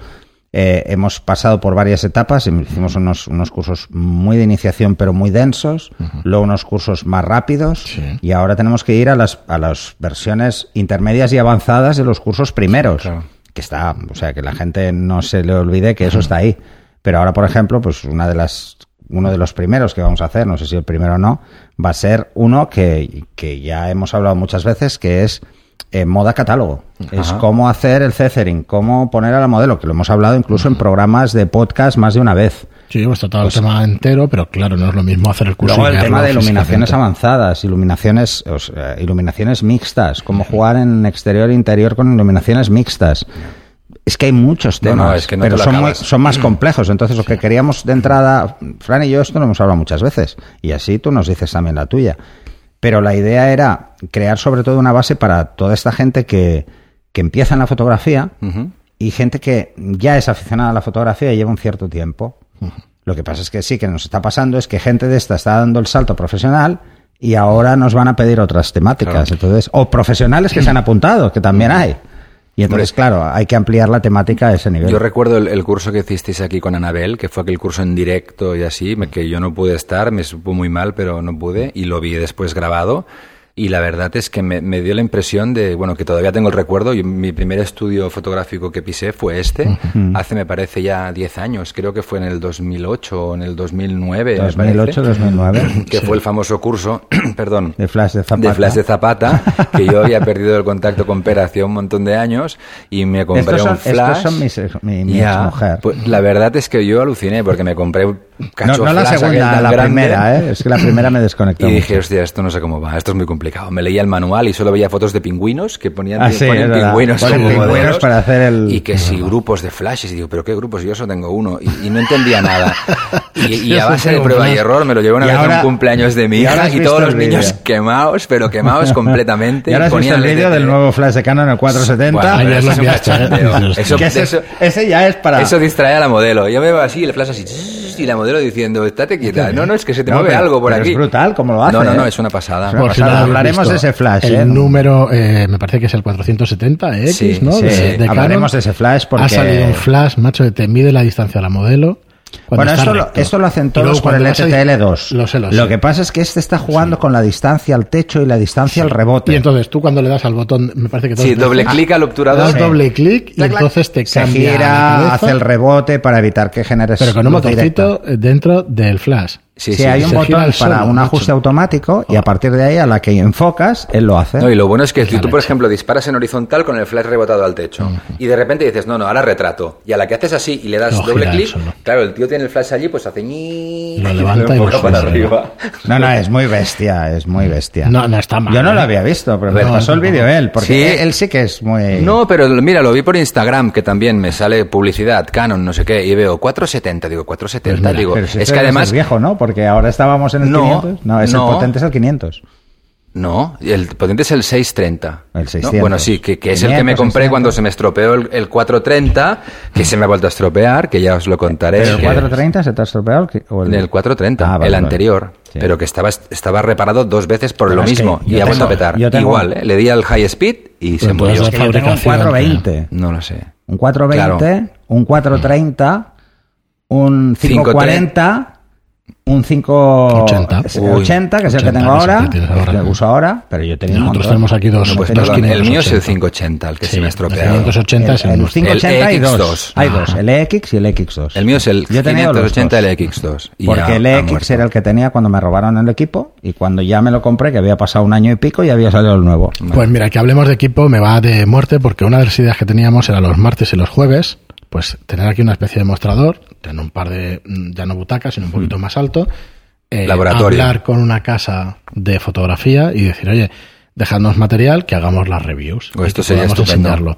eh, hemos pasado por varias etapas. Hicimos unos, unos cursos muy de iniciación, pero muy densos. Luego unos cursos más rápidos. Sí. Y ahora tenemos que ir a las, a las versiones intermedias y avanzadas de los cursos primeros. Claro. Que está, o sea, que la gente no se le olvide que eso está ahí. Pero ahora, por ejemplo, pues una de las uno de los primeros que vamos a hacer, no sé si el primero o no, va a ser uno que, que ya hemos hablado muchas veces, que es eh, moda catálogo. Es cómo hacer el cethering, cómo poner a la modelo, que lo hemos hablado incluso en programas de podcast más de una vez. Sí, hemos tratado el tema entero, pero claro, no es lo mismo hacer el curso. Luego el tema de iluminaciones avanzadas, iluminaciones, o sea, iluminaciones mixtas, cómo jugar en exterior e interior con iluminaciones mixtas. Es que hay muchos temas, no, es que no pero son, muy- son más complejos. Entonces, lo que queríamos de entrada, Fran y yo esto lo hemos hablado muchas veces, y así tú nos dices también la tuya. Pero la idea era crear sobre todo una base para toda esta gente que, que empieza en la fotografía y gente que ya es aficionada a la fotografía y lleva un cierto tiempo. Lo que pasa es que sí, que nos está pasando es que gente de esta está dando el salto profesional y ahora nos van a pedir otras temáticas. Claro. Entonces, o profesionales que se han apuntado, que también hay. Y entonces, claro, hay que ampliar la temática a ese nivel. Yo recuerdo el, el curso que hicisteis aquí con Anabel, que fue aquel curso en directo y así, que yo no pude estar, me supo muy mal, pero no pude, y lo vi después grabado. Y la verdad es que me, me dio la impresión de, bueno, que todavía tengo el recuerdo, y mi primer estudio fotográfico que pisé fue este, hace me parece ya 10 años, creo que fue en el 2008 o en el 2009. me 2008, parece, 2009. Que fue el famoso curso, perdón, De Flash de Zapata. de Flash de Zapata, que yo había perdido el contacto con Pera hacía un montón de años y me compré Estos son- un Flash. estos son mis ex- mi- mi Ya, exmujer. pues, la verdad es que yo aluciné porque me compré cacho No, no la segunda, la grande, primera, ¿eh? Es que la primera me desconectó. Y mucho. dije, hostia, esto no sé cómo va, esto es muy complicado. Me leía el manual y solo veía fotos de pingüinos que ponían, Ah, sí, ponen pingüinos Ponen como pingüinos modelos. para hacer el- Y que si grupos de flashes, y digo, ¿pero qué grupos? Yo solo tengo uno. Y, y no entendía nada. Y, y a base de prueba y error me lo llevé una Y vez a ahora- un cumpleaños de mi y hija y todos los niños quemados, pero quemados completamente. Y ahora has visto el vídeo del nuevo Flash de Canon, el 470. Bueno, eso es un ¿eh? Eso, ese, eso- ese ya es para... eso distrae a la modelo. Yo me veo así, el flash así, y la modelo diciendo, estate quieta. No, no, es que se te No, mueve pero- algo por pero aquí. es brutal cómo lo hace, No, no, no, ¿eh? es una pasada. Es una Por si no pasada. habéis Hablaremos de ese flash, El ¿eh? número, eh, me parece que es el 470X, Sí, ¿no? sí, de, sí. de Canon. Hablaremos de ese flash porque- Ha salido un flash, macho, que te mide la distancia a la modelo. Cuando Bueno, esto lo, esto lo hacen todos con el cuando vas a- STL2. Lo sé, lo Lo sé. que pasa es que este está jugando con la distancia al techo y la distancia al rebote. Y entonces tú cuando le das al botón, me parece que dos Sí, doble clic al obturador. das Sí. doble clic y entonces te se cambia la gira, hace el rebote para evitar que generes pero con un eh, dentro del flash. Sí, hay un botón para un macho. ajuste automático y a partir de ahí a la que enfocas, él lo hace. No, y lo bueno es que si tú, por ejemplo, disparas en horizontal con el flash rebotado al techo y de repente dices, no, no, ahora retrato. Y a la que haces así y le das doble clic, claro, el tío tiene el flash allí, pues hace ñi Lo levanta y para arriba. No, no, es muy bestia, es muy bestia. No, no está mal. Yo no ¿eh? lo había visto, pero me No, pasó el no. vídeo él, porque Sí. él, sí que es muy... No, pero mira, lo vi por Instagram, que también me sale publicidad, Canon, no sé qué, y veo 470, digo, 470, Pues mira, digo, Pero si es que además... viejo, ¿no? Porque ahora estábamos en el No, 500. No, es no. el potente es el 500. No, el potente es el 630. El ¿no? 600. Bueno, sí, que, que es el que 500, me compré 600. cuando se me estropeó el, el 430, que se me ha vuelto a estropear, que ya os lo contaré. ¿Pero el que- 430 se te ha estropeado? o el- El 430, Ah, vale, el vale. anterior, Sí. pero que estaba, estaba reparado dos veces por Pero lo mismo y ha vuelto a petar. tengo- Igual, ¿eh? le di al high speed y se murió. Es que yo tengo un fabricación, 420. No lo sé. Un 420, un 430, un 540, un 580, 80. que es el que 80, tengo que el ahora, que el ahora. que uso ahora, pero yo tenía un Nosotros montón. tenemos aquí dos, No, pues dos el mío es el 580. 580, el que Sí, se me ha el estropeado. 580 es el el, nuestro. 580 hay El dos. EX2. Hay dos, el EX y el X2. El mío es el Yo he tenido los 580 dos. el X2. y Porque ya el EX era el que tenía cuando me robaron el equipo y cuando ya me lo compré, que había pasado un año y pico y había salido el nuevo. Pues mira, que hablemos de equipo me va de muerte porque una de las ideas que teníamos era los martes y los jueves, pues tener aquí una especie de mostrador, tener un par de, mm, ya no butacas, sino un poquito más alto, eh, Laboratorio. hablar con una casa de fotografía y decir, oye, dejadnos material que hagamos las reviews. Oh, esto y que sería estupendo. enseñarlo.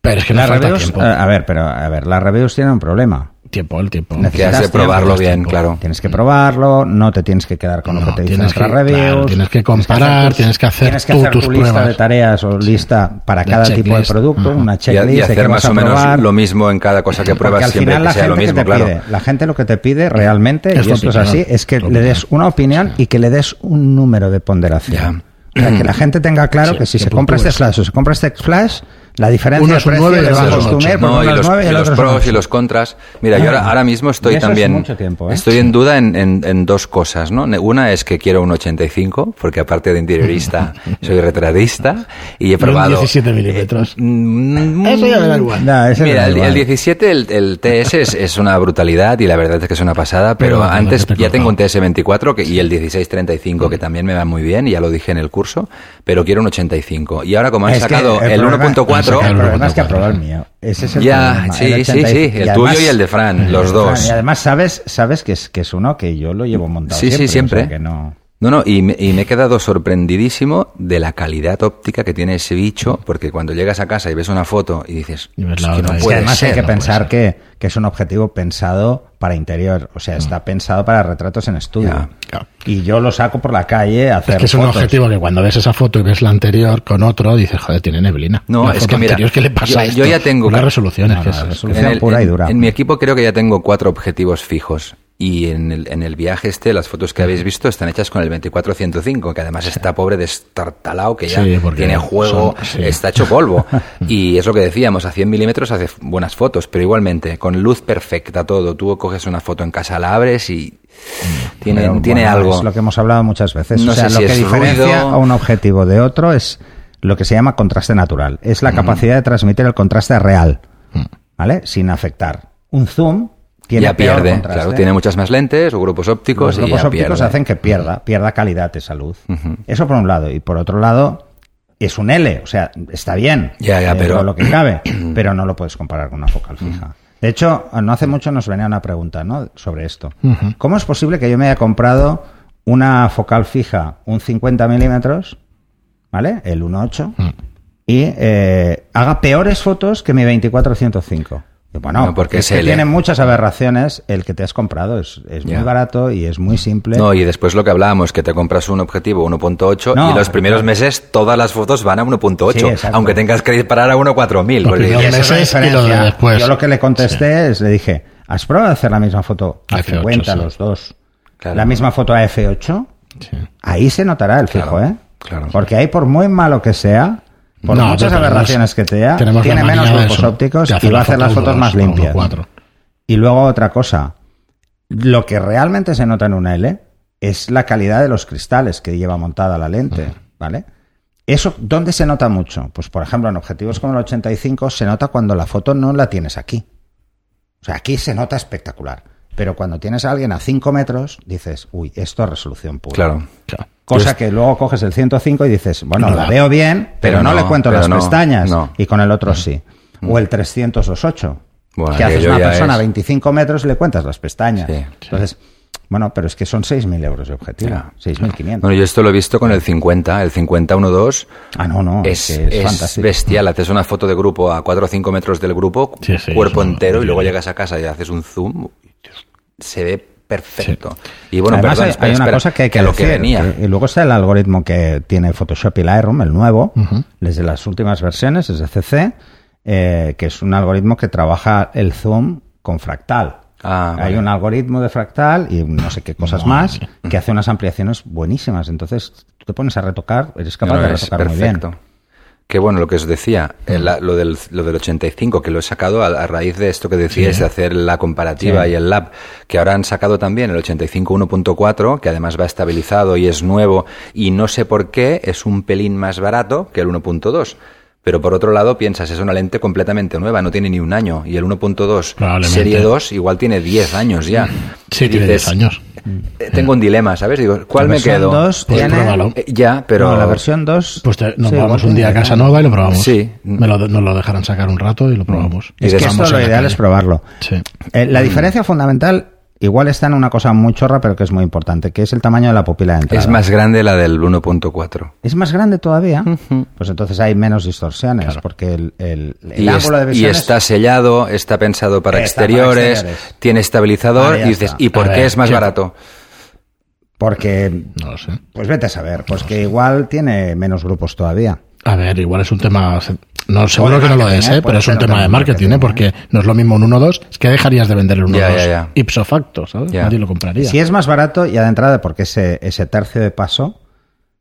Pero es que nos Las falta reviews, tiempo. eh, a ver, pero a ver, las reviews tienen un problema. Tiempo, el tiempo. Que has de Necesitas probarlo tiempo, bien, tiempo. claro. Tienes que probarlo, no te tienes que quedar con lo No, que te dicen tienes otras que- reviews. claro, tienes que comparar, tienes que hacer tienes que tú hacer tus tu lista de tareas o lista para De cada tipo de producto, una checklist y hacer qué más vas a o menos probar. lo mismo en cada cosa que Porque pruebas al siempre final que la sea gente lo mismo, que te claro. pide, la gente lo que te pide realmente, Es y esto es así, es que le des una opinión y que le des un número de ponderación. O sea, que la gente tenga claro que si se compra este flash o se compra este flash, la diferencia Uno es un 9 y otro es un 8. No, y los, 9 y y los pros y los contras. Mira, ah, yo ahora, ah, ahora, mismo estoy también. Es tiempo, ¿eh? Estoy en duda en, en, en, dos cosas, ¿no? Una es que quiero un 85, porque aparte de interiorista, soy retratista y he probado. Y un 17 eh, milímetros. Mm, mm, eso ya me da igual. Mira, el, el, 17, el, el TS es, es, una brutalidad y la verdad es que es una pasada, pero, pero antes te ya tengo un TS24 que, y el 1635, mm. que también me va muy bien, y ya lo dije en el curso, pero quiero un 85. Y ahora, como han es sacado el 1.4 otro. El problema es que aprobó el mío. Ese es el ya, sí, el sí, sí. El tuyo y el de Fran, los dos. Y además sabes, sabes que, es, que es uno que yo lo llevo montado. Sí, siempre, sí, siempre. Que no... No, no, y me, he quedado sorprendidísimo de la calidad óptica que tiene ese bicho, porque cuando llegas a casa y ves una foto y dices, y la que no además hay que pensar que que es un objetivo pensado para interior, o sea, está pensado para retratos en estudio. Y yo lo saco por la calle a hacer Es que es un objetivo que cuando ves esa foto y ves la anterior con otro, dices, joder, tiene neblina. No, La es foto que mira, anterior, ¿qué le pasa yo- a yo esto? ya tengo- Una resolución, es No, no, resolución En, el- pura y dura. en mi equipo creo que ya tengo cuatro objetivos fijos. Y en el, en el viaje este, las fotos que habéis visto están hechas con el 24-105, que además está pobre destartalado, que ya Sí, tiene juego, son- sí. está hecho polvo. y es lo que decíamos, a 100 milímetros hace buenas fotos, pero igualmente, con luz perfecta todo. Tú coges una foto en casa, la abres y tiene, Pero, tiene bueno, algo. Es lo que hemos hablado muchas veces. No o sea, sé lo que diferencia ruido. a un objetivo de otro es lo que se llama contraste natural. Es la capacidad de transmitir el contraste real, ¿vale? Sin afectar. Un zoom tiene ya peor pierde, contraste. claro, tiene muchas más lentes o grupos ópticos Los y grupos ya ópticos pierde. hacen que pierda, pierda calidad esa luz. Eso por un lado. Y por otro lado, es un L, o sea, está bien. Ya, ya, dentro pero- lo que cabe, pero no lo puedes comparar con una focal fija. De hecho, no hace mucho nos venía una pregunta ¿no? sobre esto. ¿Cómo es posible que yo me haya comprado una focal fija, un 50 milímetros, ¿vale? El 1.8, y eh, haga peores fotos que mi 24-105? Bueno, No, porque es que tiene muchas aberraciones el que te has comprado. Es, muy barato y es muy simple. No, y después lo que hablábamos, que te compras un objetivo 1.8 No, y los primeros claro. meses todas las fotos van a 1.8, Sí, exacto. aunque tengas que disparar a 1.4000. Los primeros meses y lo de después. Yo lo que le contesté es, le dije, ¿has probado a hacer la misma foto a F8, 50 sí. los dos? Claro. La misma foto a F8, Sí. ahí se notará el fijo, Claro, ¿eh? claro. Porque ahí, por muy malo que sea, por No, muchas aberraciones que tenga, tenemos tiene menos grupos eso, ópticos y va a hacer las foto fotos más limpias. Y luego otra cosa, lo que realmente se nota en una L es la calidad de los cristales que lleva montada la lente, ¿vale? Eso, ¿dónde se nota mucho? Pues, por ejemplo, en objetivos como el 85 se nota cuando la foto no la tienes aquí. O sea, aquí se nota espectacular. Pero cuando tienes a alguien a 5 metros, dices, uy, esto es resolución pura. Claro. Claro. Cosa que luego coges el 105 y dices, bueno, No, la veo bien, pero, Pero no, no, le cuento las no, pestañas. no. Y con el otro sí. O el 308. Bueno, que haces una persona a es- 25 metros y le cuentas las pestañas. Sí, sí. Entonces, bueno, pero es que son 6.000 euros de objetivo. Ya. 6.500. Bueno, yo esto lo he visto con el 50, el 50-1.2 ah, no, no. es, Es, que es bestial. Haces una foto de grupo a 4 o 5 metros del grupo, Sí, sí, cuerpo eso- entero, y luego llegas a casa y haces un zoom, se ve perfecto. Y bueno, Además, perdón, hay, espera, hay una espera, cosa que hay que, a lo que venía. que- y luego está el algoritmo que tiene Photoshop y Lightroom, el nuevo, desde las últimas versiones, desde CC, eh, que es un algoritmo que trabaja el zoom con fractal. Ah, Hay vale. un algoritmo de fractal y no sé qué cosas más que hace unas ampliaciones buenísimas. Entonces, tú te pones a retocar, eres capaz No, de retocar muy bien. Que bueno, lo que os decía, eh, la- lo, del, lo del 85, que lo he sacado a, a raíz de esto que decíais, de hacer la comparativa Sí. y el lab, que ahora han sacado también el 85 1.4, que además va estabilizado y es nuevo, y no sé por qué es un pelín más barato que el 1.2. Pero por otro lado, piensas, es una lente completamente nueva, no tiene ni un año, y el 1.2 Probablemente. Serie 2 igual tiene 10 años ya. Sí, Y tiene 10 años. Eh, Tengo un dilema, ¿sabes? Digo, ¿cuál La me versión quedo? 2 Pues tiene... pruébalo. Eh, ya, pero... No, la versión 2... Pues te- nos sí, vamos un día a tiene- casa nueva y lo probamos. Sí. Me lo, nos lo dejarán sacar un rato y lo probamos. Y Es que esto lo ideal calle. es probarlo. Sí. Eh, la diferencia fundamental igual está en una cosa muy chorra, pero que es muy importante, que es el tamaño de la pupila de entrada. Es más grande la del 1.4. ¿Es más grande todavía? Pues entonces hay menos distorsiones, porque el, el, el Y, es- ángulo de y es- está sellado, está pensado para Está para exteriores, tiene estabilizador y dices. ¿y por A qué ver, es más ¿qué- barato? Porque, No lo sé. pues vete a saber, pues que igual tiene menos grupos todavía. A ver, igual es un tema. No, seguro que no lo es, ¿eh? ¿eh? Pero es un tema de marketing, ¿eh? porque no es lo mismo un 1.2, es que dejarías de vender el 1.2 Ya, ya, ya. ipso facto, ¿sabes? Ya. Nadie lo compraría. Si es más barato, ya de entrada, porque ese, ese tercio de paso,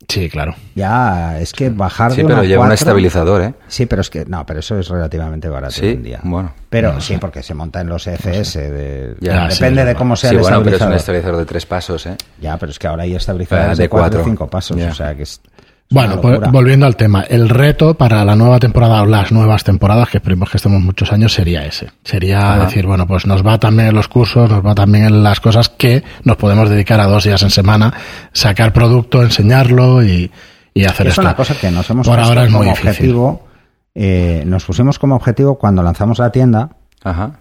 Sí, claro. ya es que bajar Sí, de pero lleva un 4 estabilizador, ¿eh? Sí, pero es que no, pero eso es relativamente barato Sí, hoy en día. bueno. Pero sí, porque se monta en los EFS. de- Ya, depende sí, de cómo sea Sí, el bueno, pero es un estabilizador. estabilizador de tres pasos, ¿eh? Ya, pero es que ahora hay estabilizadores Ah, de de 4 cuatro. o 5 pasos. Ya. O sea que es. Es Bueno, pues, volviendo al tema, el reto para la nueva temporada o las nuevas temporadas, que esperemos que estemos muchos años, sería ese. Sería Ajá. decir, bueno, pues nos va también en los cursos, nos va también en las cosas que nos podemos dedicar a dos días en semana, sacar producto, enseñarlo y, y hacer es esto. una cosa que nos hemos Por ahora es como muy difícil. objetivo. eh, nos pusimos como objetivo cuando lanzamos la tienda Ajá.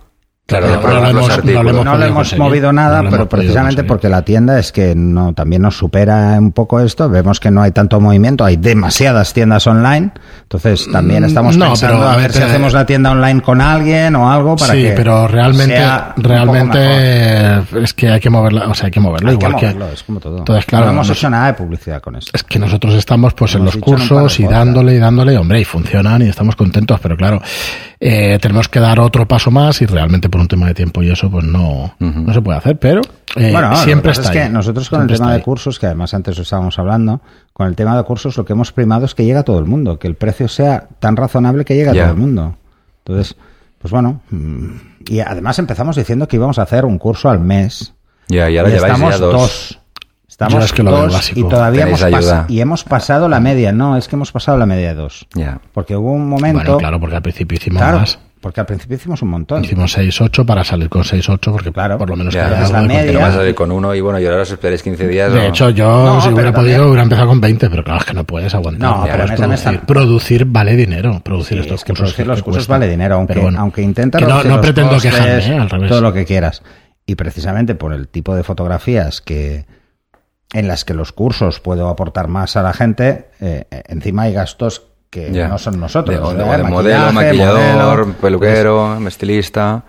Claro, no, lo los hemos, no lo artículos. hemos no lo podido hemos conseguir, movido nada, pero precisamente conseguir. porque la tienda es que no también nos supera un poco esto. Vemos que no hay tanto movimiento, hay demasiadas tiendas online. Entonces también estamos Mm, no, pensando pero, a a ver si te- hacemos la tienda online con alguien o algo para sí, que pero realmente, sea realmente es que hay que moverla, o sea, hay que moverlo Hay igual que, moverlo, es como todo. Entonces, claro, no hemos hecho nada de publicidad con esto. es que nosotros estamos pues en Hemos los en cursos y dándole y dándole, hombre, y funcionan y estamos contentos, pero claro, eh, tenemos que dar otro paso más y realmente por un tema de tiempo y eso pues no, no se puede hacer, pero eh, Bueno, siempre está es ahí. que nosotros con el tema de ahí. cursos, que además antes lo estábamos hablando, con el tema de cursos lo que hemos primado es que llega a todo el mundo, que el precio sea tan razonable que llegue a todo el mundo. Entonces, pues bueno, mm, y además empezamos diciendo que íbamos a hacer un curso al mes. Ya, y ahora y lleváis estamos ya dos. dos. Estamos es que lo dos y todavía Tenéis hemos, ayuda. y hemos pasado la media. No, es que hemos pasado la media de dos. Ya. Porque hubo un momento... Bueno, claro, porque al principio hicimos Claro, más. Porque al principio hicimos un montón. Hicimos 6-8 para salir con 6-8 porque Claro. por lo menos Ya, es la media. Vas a salir con uno y bueno, y ahora os esperéis 15 días. De o- hecho, yo No, si hubiera también- podido hubiera empezado con 20, pero claro, es que no puedes aguantar. No, Puedes pero mes producir, producir vale dinero, producir Sí, estos es que cursos. producir los cursos vale dinero, aunque, bueno, aunque intentan que no, no pretendo costes, quejarme, ¿eh? al revés. todo lo que quieras. Y precisamente por el tipo de fotografías que en las que los cursos puedo aportar más a la gente, eh, encima hay gastos que Ya. no son nosotros. De, o de- de modelo, maquillador, modelo. peluquero, estilista.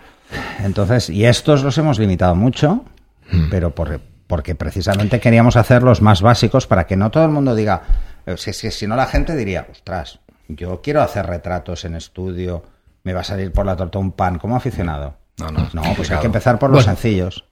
Entonces, y estos los hemos limitado mucho, Hmm. pero por- porque precisamente queríamos hacerlos más básicos para que no todo el mundo diga, eh, si, si, si no la gente diría, ostras, yo quiero hacer retratos en estudio, me va a salir por la torta un pan como aficionado. No, no, No, pues hay que empezar por los Bueno. sencillos.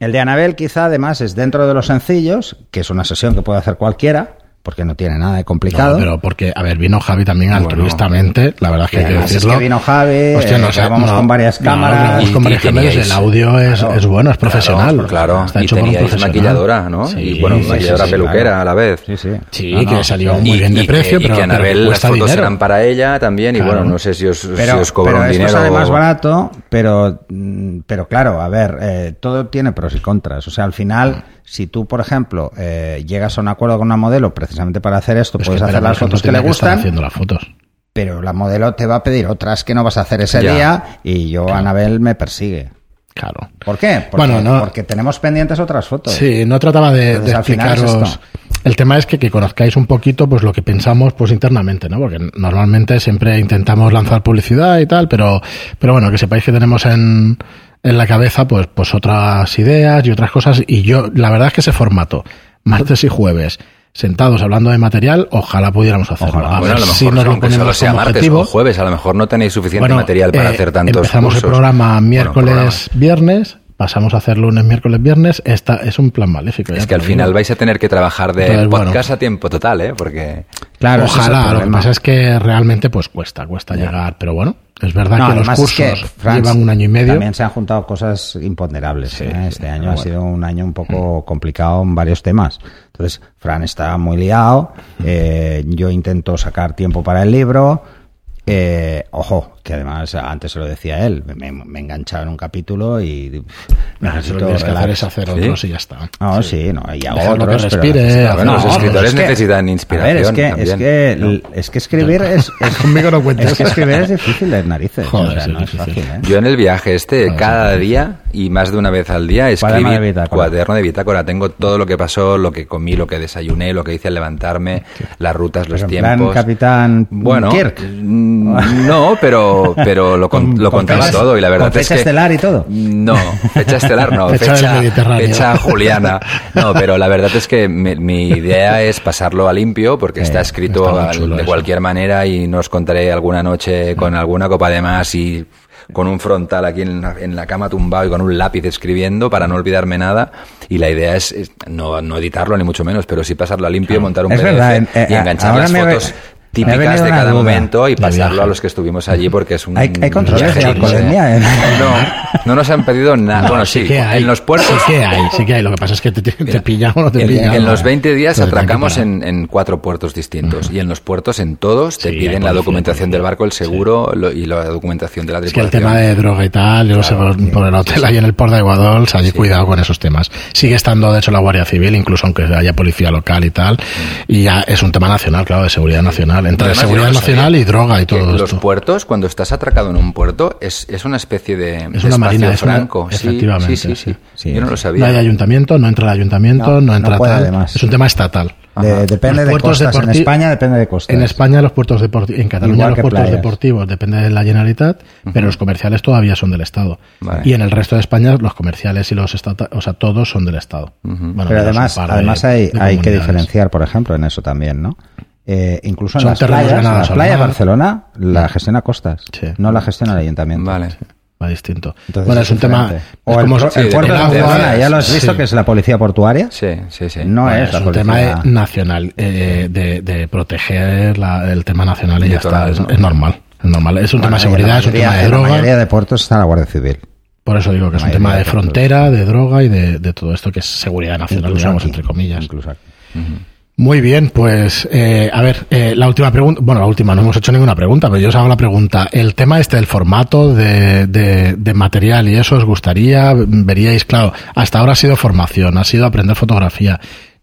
El de Anabel quizá además es dentro de los sencillos, que es una sesión que puede hacer cualquiera, porque no tiene nada de complicado. No, pero porque, a ver, vino Javi también altruistamente, la verdad es que Y hay que además es decirlo. que vino Javi, Hostia, eh, no grabamos no, con varias cámaras. grabamos con Y- varias y cámaras, el audio es, Claro, es bueno, es profesional. Claro, Está y hecho por un teníais profesional. maquilladora, ¿no? Sí, y bueno, sí, maquilladora sí, peluquera claro. a la vez. Sí, sí. Sí, No, no, que salió sí. muy Y- bien de y precio, pero, y que pero Anabel las fotos dinero. eran para ella también y Claro. bueno, no sé si os, si pero, os cobro pero un esto dinero. sale más barato, pero, mm, pero claro, a ver, eh, todo tiene pros y contras. O sea, al final, si tú, por ejemplo, eh, llegas a un acuerdo con una modelo precisamente para hacer esto, puedes hacer las fotos que le gustan, haciendo las fotos. pero la modelo te va a pedir otras que no vas a hacer ese Ya. día y yo, Anabel, me persigue. Claro. ¿Por qué? Porque, Bueno, no- porque tenemos pendientes otras fotos. Sí, no trataba de, Entonces, de al final es explicaros. El tema es que, que conozcáis un poquito pues lo que pensamos pues internamente, ¿no? Porque normalmente siempre intentamos lanzar publicidad y tal, pero, pero bueno, que sepáis que tenemos en, en la cabeza pues, pues otras ideas y otras cosas. Y yo, la verdad es que ese formato, martes y jueves, sentados hablando de material, ojalá pudiéramos hacerlo. Ojalá. Bueno, a lo mejor si nos lo ponemos sea como martes objetivo. o jueves, a lo mejor no tenéis suficiente Bueno, material para eh, hacer tantos Empezamos cursos. el programa Bueno, miércoles, viernes, pasamos a hacer lunes, miércoles, viernes. Esta es un plan maléfico. Es que al final digo. vais a tener que trabajar de Entonces, bueno. podcast a tiempo total, ¿eh? Porque Claro, Ojalá, lo que problema. pasa es que realmente pues cuesta, cuesta llegar, pero bueno, es verdad No, que los cursos es que, Franz, llevan un año y medio. También se han juntado cosas imponderables. ¿eh? Este año ha bueno. sido un año un poco complicado en varios temas. Entonces, Fran está muy liado. eh, yo intento sacar tiempo para el libro. eh, ojo, que además antes se lo decía él, me, me he enganchado en un capítulo y Nah, si necesito lo que tienes que hacer es hacer ¿Sí? otros y ya está. No, sí, no, y hago Dejarlo que otros, pero respire, hacer Bueno, los No, escritores es que- necesitan A inspiración. ver, es que, también, es, que, ¿no? es que escribir es, es, Conmigo no cuentes. es que escribir es difícil de narices. Joder, o sea, sí, no es fácil, ¿eh? Yo en el viaje este, cada día y más de una vez al día, Cuaderno de escribí bitácora. cuaderno de bitácora. Tengo todo lo que pasó, lo que comí, lo que desayuné, lo que hice al levantarme, las rutas, los Pero en plan tiempos. Capitán Bueno, Kirk. mm, no, pero, pero lo, con- Con- lo con contaba fechas- todo y la verdad con es fecha que... estelar y todo. No, fecha estelar no, Fecha Mediterráneo. fecha juliana. No, pero la verdad es que mi, mi idea es pasarlo a limpio porque Eh, está escrito está al- de eso. cualquier manera y no os contaré alguna noche con alguna copa de más y con un frontal aquí en la, en la cama tumbado y con un lápiz escribiendo para no olvidarme nada y la idea es, es no, no editarlo ni mucho menos, pero sí pasarlo a limpio, montar un Es PDF verdad, en- eh, y enganchar las ve- fotos ha típicas de cada momento y pasarlo a los que estuvimos allí porque es un Hay- hay controles de alcoholemia, ¿eh? No, no nos han pedido nada. bueno, sí, que hay. en los puertos Sí que hay, sí que hay. Lo que pasa es que te, te, te pillan o no te en, pillan. en los 20 días atracamos en, en cuatro puertos distintos y en los puertos en todos te Sí, piden la documentación del barco, el seguro lo- y la documentación de la Es que el tripulación. tema de droga y tal, yo lo sé por, el hotel ahí en el Port de Guadalix, allí cuidado con esos temas. Sigue estando, de hecho, la Guardia Civil, incluso aunque haya policía local y tal, y ya es un tema nacional, claro, de seguridad nacional. Nacional, entre Además, seguridad yo no nacional sabía y droga y todo Los esto. puertos, cuando estás atracado en un puerto, es, es una especie de, Es una marina, es una- franco. Sí, efectivamente, sí, sí, sí. sí. Sí, Yo no sí. lo No sabía. hay ayuntamiento, no entra el ayuntamiento, No, no, no entra puede, tal. además. Es un tema estatal. De- depende Los de costas. En España depende de costas. En España los puertos deportivos, en Cataluña Igual los puertos playas. deportivos depende de la Generalitat, pero los comerciales todavía son del Estado. Vale. Y en el resto de España los comerciales y los estatales, o sea, todos son del Estado. Bueno, Pero además, además hay, hay que diferenciar, por ejemplo, en eso también, ¿no? Eh, incluso en Son las playas, ganados la al playa de. Barcelona la gestiona Costas, Sí. no la gestiona el ayuntamiento. Vale. Va distinto. Entonces bueno, es un tema. diferente. O el, como sí, el puerto de las- ya lo has visto, sí. que es la policía portuaria. Sí, sí, sí. No Bueno, es es la un policía. tema nacional, eh, de, de proteger la- el tema nacional y ya está. Es, ¿no? es normal. Es normal. Es un Bueno, tema de en la seguridad, es un tema de en La droga. mayoría de puertos está la Guardia Civil. Por eso digo que es un tema de frontera, de droga y de, de todo esto que es seguridad nacional, aquí, entre comillas. incluso aquí. Muy bien, pues eh, a ver, eh, la última pregunta, bueno, la última, no hemos hecho ninguna pregunta, pero yo os hago la pregunta. El tema este del formato de, de, de material y eso os gustaría, veríais, claro, hasta ahora ha sido formación, ha sido aprender fotografía.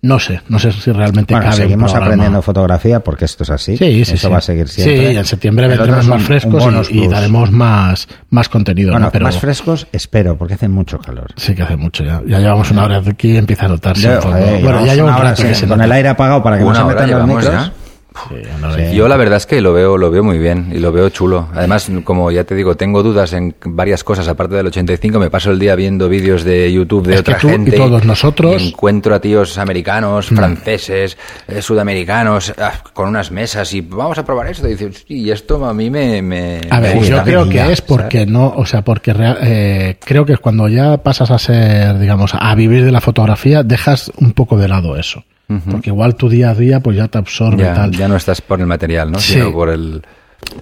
No sé, no sé si realmente Bueno, cabe seguimos aprendiendo fotografía porque esto es así. Sí, sí, Eso sí. va a seguir siempre. Sí, en septiembre vendremos más un- un frescos y, y daremos más, más contenido, Bueno, ¿no? Pero más frescos espero, porque hace mucho calor. sí que hace mucho ya. Ya llevamos una hora aquí y empieza a notarse. Yo, un poco. joder, bueno, ya llevo una un hora rato se con el aire apagado para que no se metan los micros. ya. Sí, Yo la verdad es que lo veo, lo veo muy bien y lo veo chulo. Además, como ya te digo, tengo dudas en varias cosas. Aparte del 85, me paso el día viendo vídeos de YouTube de Es que otra tú y gente. todos nosotros- y encuentro a tíos americanos, Mm. franceses, eh, sudamericanos, ah, con unas mesas y vamos a probar esto. Y dices, y esto a mí me... me A ver, yo creo que es porque no, o sea, porque rea- eh, creo que cuando ya pasas a ser, digamos, a vivir de la fotografía, dejas un poco de lado eso. Porque igual tu día a día, pues ya te absorbe Ya, tal. ya no estás por el material, ¿no? Sí. Sino por el...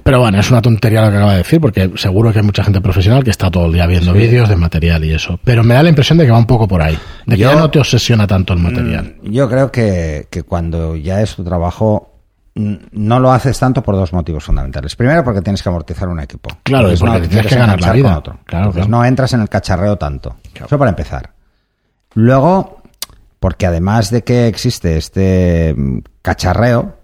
Pero bueno, es una tontería lo que acaba de decir, porque seguro que hay mucha gente profesional que está todo el día viendo vídeos de material y eso. Pero me da la impresión de que va un poco por ahí. De que Yo- ya no te obsesiona tanto el material. Yo creo que, que cuando ya es tu trabajo, mm, no lo haces tanto por dos motivos fundamentales. Primero, porque tienes que amortizar un equipo. Claro, y porque no tienes que ganar la vida. con otro. Claro, Entonces, claro. no entras en el cacharreo tanto. Eso para empezar. Luego, porque además de que existe este mm, cacharreo,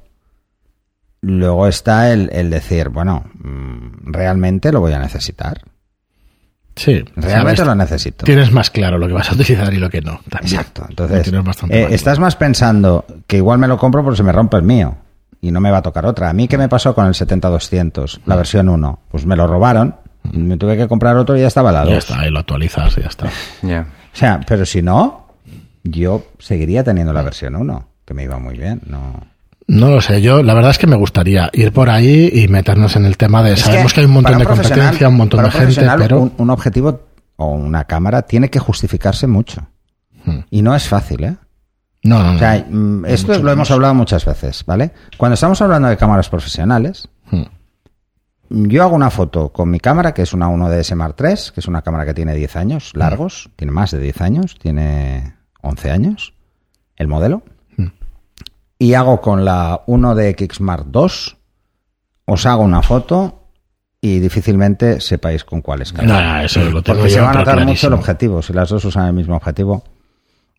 luego está el, el decir, bueno, mm, realmente lo voy a necesitar. Sí. Realmente sabes, lo necesito. Tienes más claro lo que vas a utilizar y lo que no. También. Exacto. Entonces, eh, más estás más pensando que igual me lo compro porque se me rompe el mío y no me va a tocar otra. A mí, ¿qué me pasó con el 70-200, la versión 1? Pues me lo robaron, me tuve que comprar otro y ya estaba la 2. Ya está, ahí lo actualizas y ya está. O sea, pero si no, yo seguiría teniendo la versión 1, que me iba muy bien. No. No lo sé, yo la verdad es que me gustaría ir por ahí y meternos en el tema de... Es sabemos que, hay un montón de competencia, un montón de gente, pero... Un, un objetivo o una cámara tiene que justificarse mucho. Hmm. Y no es fácil, ¿eh? No, no, no. O sea, mm, esto lo hemos menos. hablado muchas veces, ¿vale? Cuando estamos hablando de cámaras profesionales, Hmm. yo hago una foto con mi cámara, que es una 1DS Mark III, que es una cámara que tiene 10 años largos, tiene más de 10 años, tiene 11 años, el modelo. Hmm. Y hago con la 1DX Mark II, os hago una foto y difícilmente sepáis con cuál es cada No, una. no, eso lo tengo Porque se va a notar mucho el objetivo. Si las dos usan el mismo objetivo,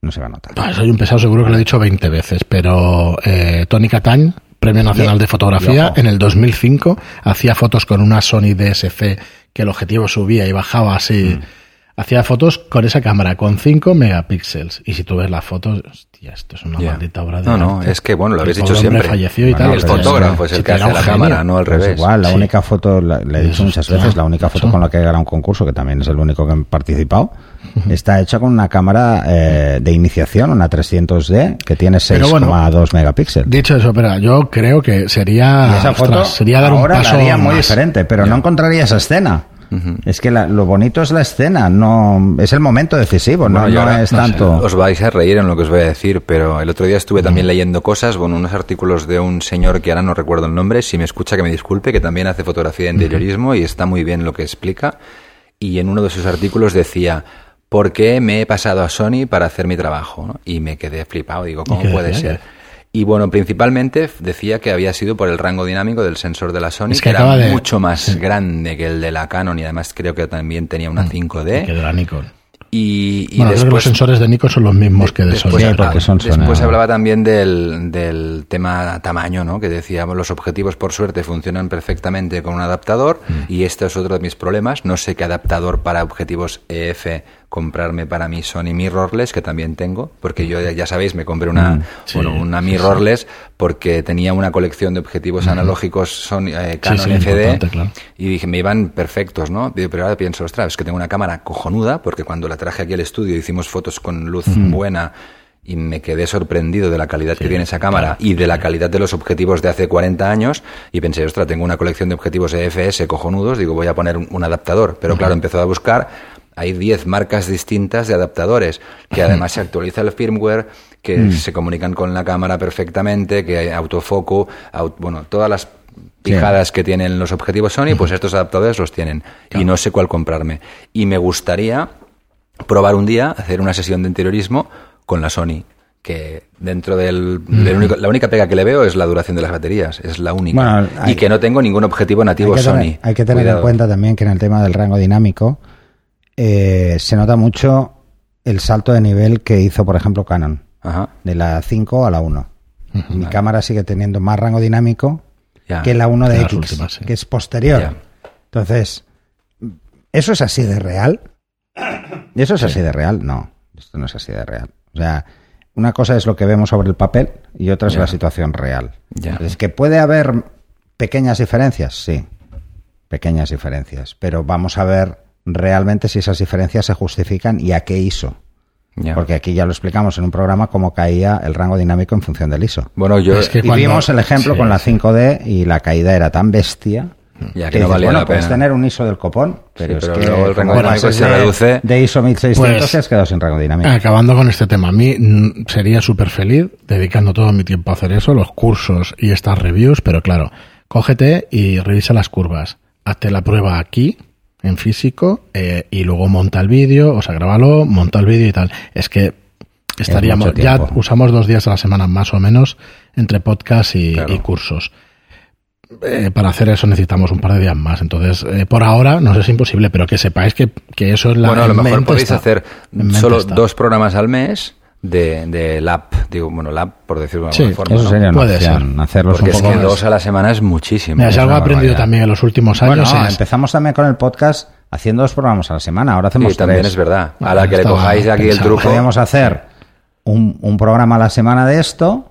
no se va a notar. Ah, soy un pesado, seguro que lo he dicho 20 veces, pero eh, Tony Catañ, Premio Nacional de Fotografía, en el 2005 hacía fotos con una Sony DSC que el objetivo subía y bajaba así. Mm. Hacía fotos con esa cámara, con 5 megapíxeles. Y si tú ves las fotos, hostia, esto es una Ya. maldita obra de No, no, arte. es que, bueno, lo habéis dicho siempre. falleció y Bueno, tal. el fotógrafo es el que hace un la genio. cámara, no al Pues revés. igual, la Sí. única foto, la- le he dicho muchas está, veces, la única foto con la que he ganado un concurso, que también es el único que he participado, está hecha con una cámara eh, de iniciación, una 300D, que tiene Pero 6,2 bueno, megapíxeles. Dicho eso, pero yo creo que sería, Y esa foto ostras, sería dar un ahora paso la haría muy más. diferente, pero no encontraría esa escena. Es que la- lo bonito es la escena, no es el momento decisivo, Bueno, no, no es tanto. os vais a reír en lo que os voy a decir, pero el otro día estuve también leyendo cosas, bueno, unos artículos de un señor que ahora no recuerdo el nombre, si me escucha que me disculpe, que también hace fotografía de interiorismo y está muy bien lo que explica. Y en uno de sus artículos decía, ¿por qué me he pasado a Sony para hacer mi trabajo? ¿no? Y me quedé flipado, digo, ¿cómo puede ser? Y bueno, principalmente decía que había sido por el rango dinámico del sensor de la Sony, Es que, que era de- mucho más grande que el de la Canon y además creo que también tenía una 5D. Que de la Nikon. Y, y Bueno, creo que los después, sensores de Nikon son los mismos que de Sony. después, Sí, porque ah, son Sony después hablaba también del, del tema tamaño, ¿no? Que decíamos, los objetivos por suerte funcionan perfectamente con un adaptador Mm. y este es otro de mis problemas. No sé qué adaptador para objetivos EF comprarme para mi Sony mirrorless, que también tengo, porque yo ya sabéis, me compré una, Mm, bueno, una mirrorless porque tenía una colección de objetivos analógicos Sony, eh, Canon FD claro. y dije, me iban perfectos, ¿no? Pero ahora pienso, ostras, es que tengo una cámara cojonuda, porque cuando la traje aquí al estudio hicimos fotos con luz buena y me quedé sorprendido de la calidad que tiene esa cámara y de la calidad de los objetivos de hace 40 años y pensé, ostras, tengo una colección de objetivos EFS cojonudos, digo, voy a poner un, un adaptador. Pero claro, empezó a buscar, hay 10 marcas distintas de adaptadores, que además se actualiza el firmware, que se comunican con la cámara perfectamente, que hay autofoco, au- bueno, todas las pijadas que tienen los objetivos Sony, pues estos adaptadores los tienen. Y no sé cuál comprarme. Y me gustaría probar un día, hacer una sesión de interiorismo con la Sony. Que dentro del, del único- la única pega que le veo es la duración de las baterías, es la única. Bueno, hay- y que no tengo ningún objetivo nativo hay Sony. tener, hay que tener en cuenta también que en el tema del rango dinámico eh, se nota mucho el salto de nivel que hizo, por ejemplo, Canon, Ajá, de la 5 a la 1. Mi cámara sigue teniendo más rango dinámico ya. que la 1 de De X, las últimas, sí. que es posterior. Ya. Entonces, ¿eso es así de real? ¿Eso es así de real? No, esto no es así de real. O sea, una cosa es lo que vemos sobre el papel y otra es la situación real. Es que puede haber pequeñas diferencias, sí, pequeñas diferencias, pero vamos a ver realmente si esas diferencias se justifican y a qué ISO. Porque aquí ya lo explicamos en un programa cómo caía el rango dinámico en función del ISO. Bueno, yo Es que Y cuando- vimos el ejemplo sí, con la sí. 5D y la caída era tan bestia Ya que que no dices, valía bueno, la puedes pena. tener un ISO del copón, pero, pero es que luego el rango dinámico se de- reduce. de ISO 1600 Pues- te has quedado sin rango dinámico. Acabando con este tema, a mí mm, sería súper feliz dedicando todo mi tiempo a hacer eso, los cursos y estas reviews, pero claro, cógete y revisa las curvas. Hazte la prueba aquí, en físico, eh, y luego monta el vídeo, o sea, grábalo, monta el vídeo y tal. Es que estaríamos, ya usamos dos días a la semana más o menos entre podcast y, Claro. y cursos. Eh, para hacer eso necesitamos un par de días más. Entonces, eh, por ahora no es imposible, pero que sepáis que, que eso es la bueno, a lo mejor podéis está. hacer solo está. dos programas al mes de, de lab, digo, bueno, lab por decirlo de Sí, alguna forma. Eso ¿no? sería Puede opción, ser. hacerlos Porque un es poco que más. dos a la semana es muchísimo. Mira, Es algo aprendido también en los últimos Bueno, años es... empezamos también con el podcast haciendo dos programas a la semana. Ahora hacemos Sí, también tres. es verdad. A la que le cojáis aquí el truco. Podríamos hacer un, un programa a la semana de esto.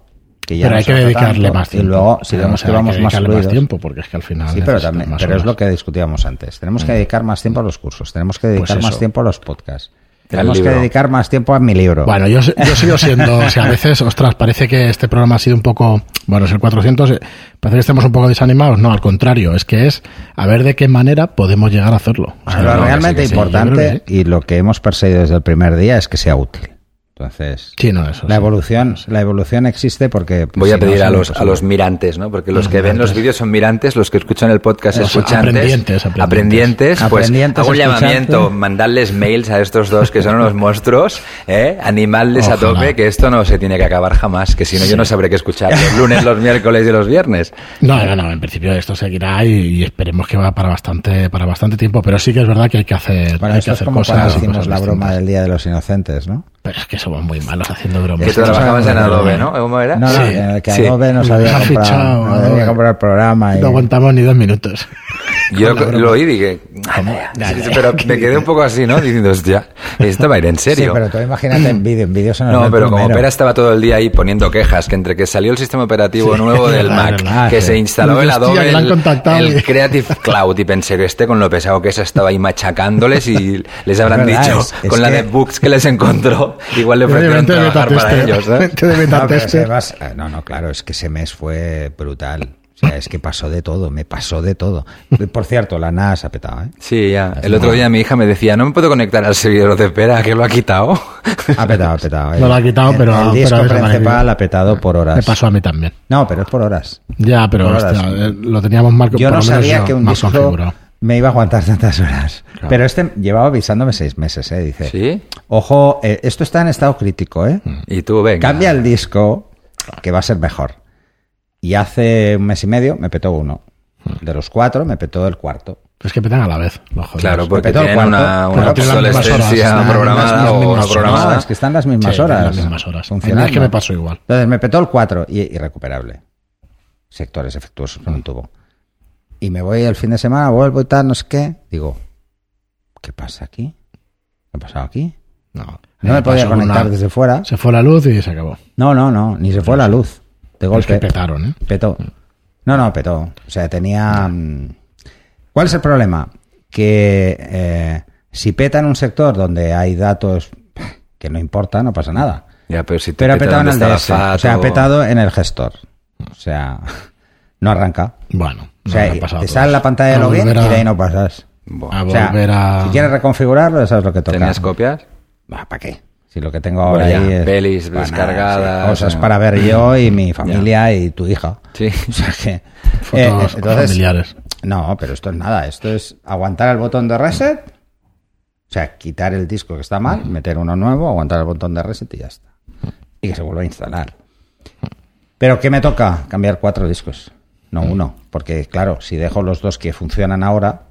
Que ya pero no hay que dedicarle tanto, más tiempo. Y luego, si O vemos sea, que vamos más fluidos. tiempo, porque es que al final... Sí, pero, también, más pero es lo que discutíamos antes. Tenemos que dedicar más tiempo a los cursos, tenemos que dedicar Pues más tiempo a los podcasts. Tenemos que dedicar más tiempo a mi libro. Bueno, yo, yo sigo siendo, o sea, a veces, ostras, parece que este programa ha sido un poco, bueno, es el 400, eh, parece que estemos un poco desanimados, no, al contrario, es que es a ver de qué manera podemos llegar a hacerlo. O sea, Pero no, que realmente sí, que sí, importante y lo que hemos perseguido desde el primer día es que sea útil. Entonces, Sí, no, eso la sí. evolución, la evolución existe porque pues, Voy a si pedir a los, a los mirantes, ¿no? Porque los Los que ven los vídeos son mirantes, los que escuchan el podcast Los escuchantes. aprendientes, aprendientes. aprendientes, pues Aprendientes, hago un llamamiento, mandarles mails a estos dos que son unos monstruos, ¿eh? animarles a tope que esto no se tiene que acabar jamás, que si no yo no sabré qué escuchar los lunes, los miércoles y los viernes. No, no, no, en principio esto seguirá y, y esperemos que va para bastante, para bastante tiempo, pero sí que es verdad que hay que hacer, Bueno, hay esto que es hacer como cosas. cuando hicimos cosas la broma del Día de los Inocentes, ¿no? Pero es que somos muy malos haciendo bromas. Que tú trabajabas en Adobe, ¿no? ¿Cómo era? No, no, Sí. en el que Sí. Adobe nos Nos había ha comprado, fichado, nos había Adobe. comprado el programa y... No aguantamos ni dos minutos. Yo broma. lo oí y dije, ya, pero me quedé un poco así, ¿no? Diciendo, hostia, esto va a ir en Sí, serio. pero tú imagínate en vídeo, en vídeo ve No, pero como primero. Pera estaba todo el día ahí poniendo quejas, que entre que salió el sistema operativo Sí, nuevo del Mac, verdad, que sí. se instaló el Adobe, el, el Creative Cloud, y pensé que este con lo pesado que es estaba ahí machacándoles y les habrán verdad, dicho, es- es con la que- de bugs que les encontró, igual le ofrecieron trabajar para betatester. ellos, ¿eh? No, además- eh, no, no, claro, es que ese mes fue brutal. O sea, es que pasó de todo, me pasó de todo. Por cierto, la NAS ha petado, ¿eh? Sí, ya. El otro día mi hija me decía, no me puedo conectar al servidor de Pera, que lo ha quitado. Ha petado, ha petado. No lo ha quitado, El- pero- El disco pero principal ha petado por horas. Me pasó a mí también. No, pero es por horas. Ya, pero Por horas. hostia, eh, lo teníamos mal Yo por no sabía yo, que un disco configurado. me iba a aguantar tantas horas. Claro. Pero este llevaba avisándome seis meses, ¿eh? Dice. ¿Sí? Ojo, eh, esto está en estado crítico, ¿eh? Y tú, venga. Cambia el disco, que va a ser mejor. Y hace un mes y medio me petó uno. De los cuatro, me petó el cuarto. Es que petan a la vez, los. Claro, porque tienen cuarto, una, una obsolescencia programada o no programada. No, es que están las mismas horas. las mismas horas. Funcionando. Es que me pasó igual. Entonces me petó el 4 y irrecuperable. Sectores efectuosos con un tubo. Y me voy el fin de semana, vuelvo y tal, no sé qué. Digo, ¿qué pasa aquí? ¿Qué ha pasado aquí? No, No me podía pasó con conectar una- desde fuera. Se fue la luz y se acabó. No, no, no, ni se fue la luz. De Es que golpe. petaron, ¿eh? Petó. No, no, petó. O sea, tenía... mm, ¿Cuál es el problema? Que eh, si peta en un sector donde hay datos que no importa, no pasa nada. Ya, pero si te Pero ha peta petado en el DS. O sea, ha petado en el gestor. O sea, no arranca. Bueno, O sea, te sale la pantalla de A login y a- de ahí no pasas. A O sea, a... si quieres reconfigurarlo, eso es lo que toca. ¿Tenías copias? ¿Para qué? Si lo que tengo ahora Bueno, ya, ahí es pelis para descargadas, sí, cosas eh. para ver yo y mi familia y tu hija. Sí. O sea que... Fotos eh, entonces, familiares. No, pero esto es nada. Esto es aguantar el botón de reset. O sea, quitar el disco que está mal, meter uno nuevo, aguantar el botón de reset y ya está. Y que se vuelva a instalar. Pero ¿qué me toca? Cambiar cuatro discos. No uno. Porque, claro, si dejo los dos que funcionan ahora,